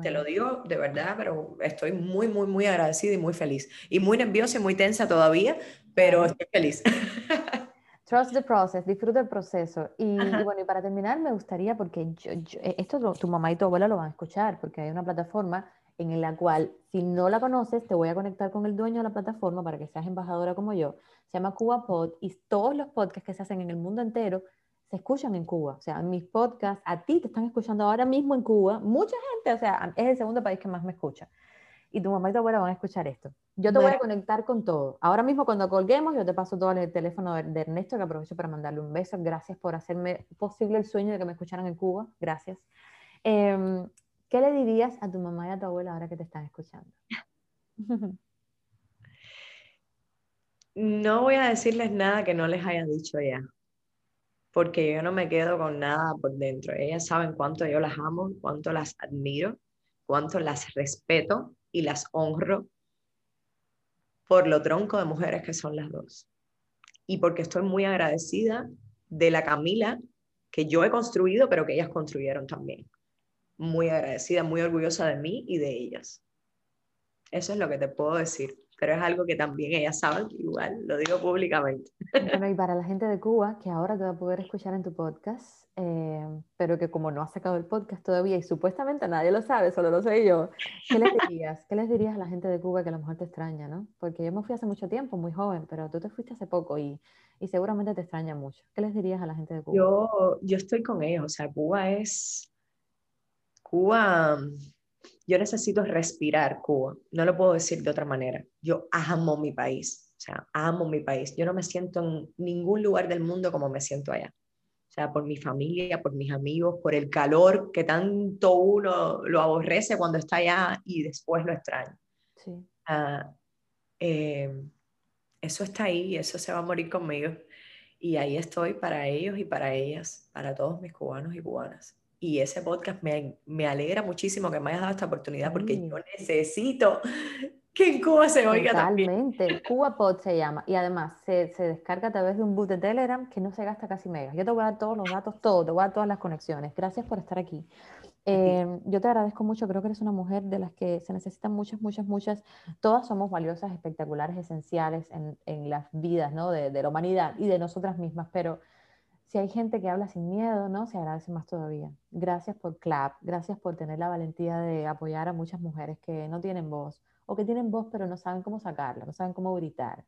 Te lo digo de verdad, pero estoy muy, muy, muy agradecida y muy feliz. Y muy nerviosa y muy tensa todavía, pero estoy feliz. Trust the process, disfruta el proceso. Y, bueno, y para terminar, me gustaría, porque yo, eh, esto tu mamá y tu abuela lo van a escuchar, porque hay una plataforma en la cual, si no la conoces, te voy a conectar con el dueño de la plataforma para que seas embajadora como yo. Se llama CubaPod y todos los podcasts que se hacen en el mundo entero se escuchan en Cuba. O sea, mis podcasts, a ti te están escuchando ahora mismo en Cuba. Mucha gente, o sea, es el segundo país que más me escucha. Y tu mamá y tu abuela van a escuchar esto. Yo te voy a conectar con todo. Ahora mismo cuando colguemos, yo te paso todo el teléfono de, Ernesto, que aprovecho para mandarle un beso. Gracias por hacerme posible el sueño de que me escucharan en Cuba. Gracias. Em, ¿Qué le dirías a tu mamá y a tu abuela ahora que te están escuchando? No voy a decirles nada que no les haya dicho ya porque yo no me quedo con nada por dentro. Ellas saben cuánto yo las amo, cuánto las admiro, cuánto las respeto y las honro por lo tronco de mujeres que son las dos. Y porque estoy muy agradecida de la Camila que yo he construido, pero que ellas construyeron también. Muy agradecida, muy orgullosa de mí y de ellas. Eso es lo que te puedo decir pero es algo que también ellas saben, igual lo digo públicamente. Bueno, y para la gente de Cuba, que ahora te va a poder escuchar en tu podcast, eh, pero que como no has sacado el podcast todavía y supuestamente nadie lo sabe, solo lo sé yo, ¿qué les dirías? ¿Qué les dirías a la gente de Cuba que a lo mejor te extraña, no? Porque yo me fui hace mucho tiempo, muy joven, pero tú te fuiste hace poco y, y seguramente te extraña mucho. ¿Qué les dirías a la gente de Cuba? Yo, yo estoy con ellos, o sea, Cuba es... Cuba yo necesito respirar Cuba, no lo puedo decir de otra manera. Yo amo mi país, o sea, amo mi país. Yo no me siento en ningún lugar del mundo como me siento allá. O sea, por mi familia, por mis amigos, por el calor que tanto uno lo aborrece cuando está allá y después lo extraña. Sí. Eh, eso está ahí, eso se va a morir conmigo. Y ahí estoy para ellos y para ellas, para todos mis cubanos y cubanas y ese podcast me, me, alegra muchísimo que me hayas dado esta oportunidad porque yo necesito que en Cuba se oiga Totalmente. Cuba Pod se llama y además se, se, descarga a través de un boot de Telegram que no se gasta casi megas. Yo te voy a dar todos los datos, todo, te voy a dar todas las conexiones. Gracias por estar aquí. Eh, yo te agradezco mucho, creo que eres una mujer de las que se necesitan muchas, muchas, muchas. Todas somos valiosas, espectaculares, esenciales en, en las vidas ¿no? de, de la humanidad y de nosotras mismas, pero si hay gente que habla sin miedo, ¿no? Se agradece más todavía. Gracias por CLAP, gracias por tener la valentía de apoyar a muchas mujeres que no tienen voz o que tienen voz pero no saben cómo sacarla, no saben cómo gritar.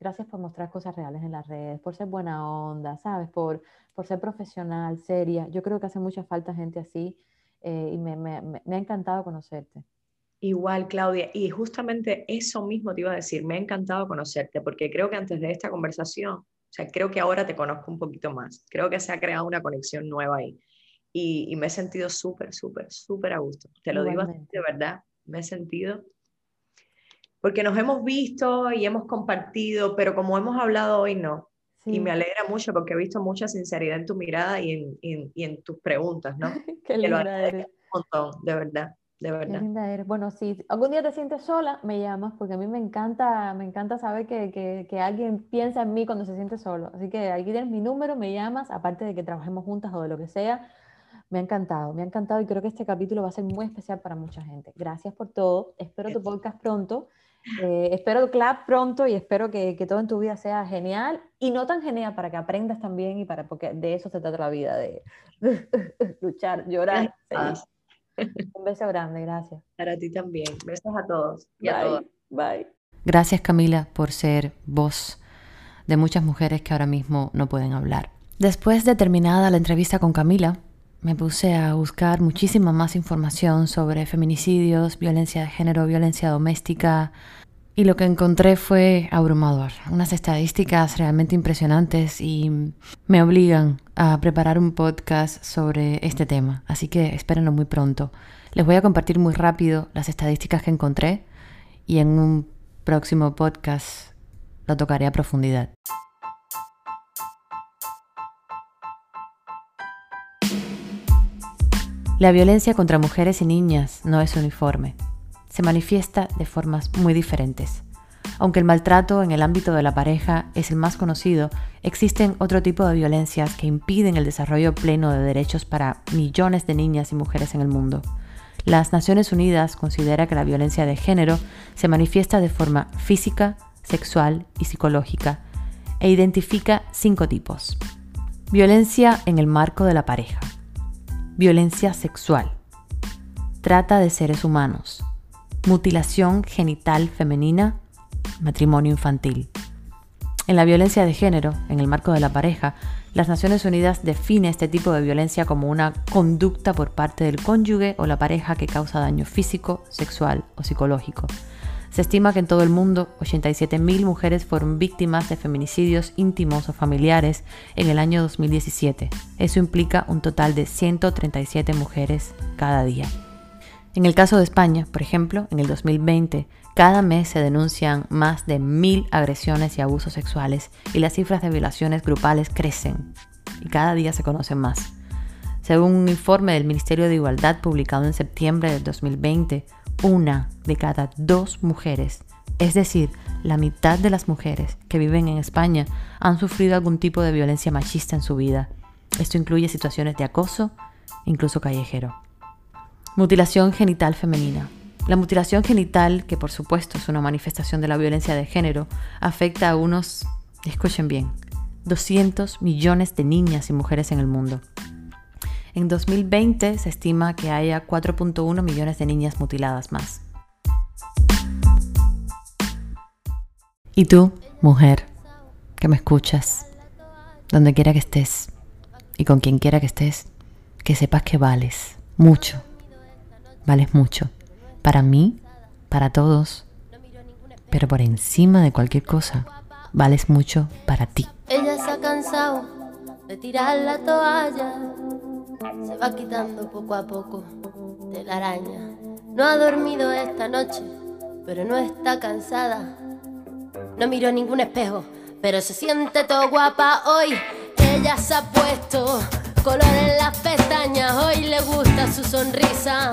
Gracias por mostrar cosas reales en las redes, por ser buena onda, ¿sabes? Por, por ser profesional, seria. Yo creo que hace mucha falta gente así eh, y me, me, me ha encantado conocerte. Igual, Claudia, y justamente eso mismo te iba a decir, me ha encantado conocerte, porque creo que antes de esta conversación o sea, creo que ahora te conozco un poquito más. Creo que se ha creado una conexión nueva ahí. Y, me he sentido súper, súper, súper a gusto. Te lo digo de verdad. Me he sentido. Porque nos hemos visto y hemos compartido, pero como hemos hablado hoy, no. Y me alegra mucho porque he visto mucha sinceridad en tu mirada y en, y en tus preguntas, ¿no? Qué linda eres. Un montón, de verdad de verdad. Qué linda eres. Bueno, si algún día te sientes sola, me llamas, porque a mí me encanta, me encanta saber que, que, que, alguien piensa en mí cuando se siente solo. Así que aquí tienes mi número, me llamas, aparte de que trabajemos juntas o de lo que sea. Me ha encantado, me ha encantado y creo que este capítulo va a ser muy especial para mucha gente. Gracias por todo. Espero tu podcast pronto. Eh, espero clap pronto y espero que, que, todo en tu vida sea genial y no tan genial para que aprendas también y para porque de eso se trata la vida, de luchar, llorar. Un beso grande, gracias. Para ti también. Besos a todos y a todas. Bye. Gracias Camila por ser voz de muchas mujeres que ahora mismo no pueden hablar. Después de terminada la entrevista con Camila, me puse a buscar muchísima más información sobre feminicidios, violencia de género, violencia doméstica, y lo que encontré fue abrumador, unas estadísticas realmente impresionantes y me obligan a preparar un podcast sobre este tema, así que espérenlo muy pronto. Les voy a compartir muy rápido las estadísticas que encontré y en un próximo podcast lo tocaré a profundidad. La violencia contra mujeres y niñas no es uniforme se manifiesta de formas muy diferentes. Aunque el maltrato en el ámbito de la pareja es el más conocido, existen otro tipo de violencias que impiden el desarrollo pleno de derechos para millones de niñas y mujeres en el mundo. Las Naciones Unidas considera que la violencia de género se manifiesta de forma física, sexual y psicológica e identifica cinco tipos. Violencia en el marco de la pareja. Violencia sexual. Trata de seres humanos mutilación genital femenina, matrimonio infantil. En la violencia de género, en el marco de la pareja, las Naciones Unidas define este tipo de violencia como una conducta por parte del cónyuge o la pareja que causa daño físico, sexual o psicológico. Se estima que en todo el mundo 87.000 mujeres fueron víctimas de feminicidios íntimos o familiares en el año 2017. Eso implica un total de 137 mujeres cada día. En el caso de España, por ejemplo, en el 2020, cada mes se denuncian más de mil agresiones y abusos sexuales y las cifras de violaciones grupales crecen y cada día se conocen más. Según un informe del Ministerio de Igualdad publicado en septiembre del 2020, una de cada dos mujeres, es decir, la mitad de las mujeres que viven en España han sufrido algún tipo de violencia machista en su vida. Esto incluye situaciones de acoso, incluso callejero. Mutilación genital femenina. La mutilación genital, que por supuesto es una manifestación de la violencia de género, afecta a unos, escuchen bien, 200 millones de niñas y mujeres en el mundo. En 2020 se estima que haya 4.1 millones de niñas mutiladas más. Y tú, mujer, que me escuchas, donde quiera que estés y con quien quiera que estés, que sepas que vales mucho vales mucho. Para mí, para todos. Pero por encima de cualquier cosa, vales mucho para ti. Ella se ha cansado de tirar la toalla. Se va quitando poco a poco de la araña. No ha dormido esta noche, pero no está cansada. No miró ningún espejo, pero se siente todo guapa hoy. Ella se ha puesto color en las pestañas, hoy le gusta su sonrisa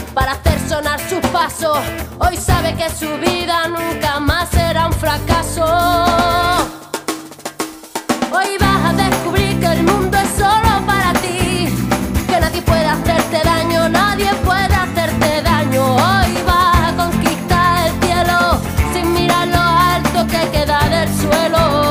para hacer sonar sus pasos. Hoy sabe que su vida nunca más será un fracaso. Hoy vas a descubrir que el mundo es solo para ti, que nadie puede hacerte daño, nadie puede hacerte daño. Hoy vas a conquistar el cielo sin mirar lo alto que queda del suelo.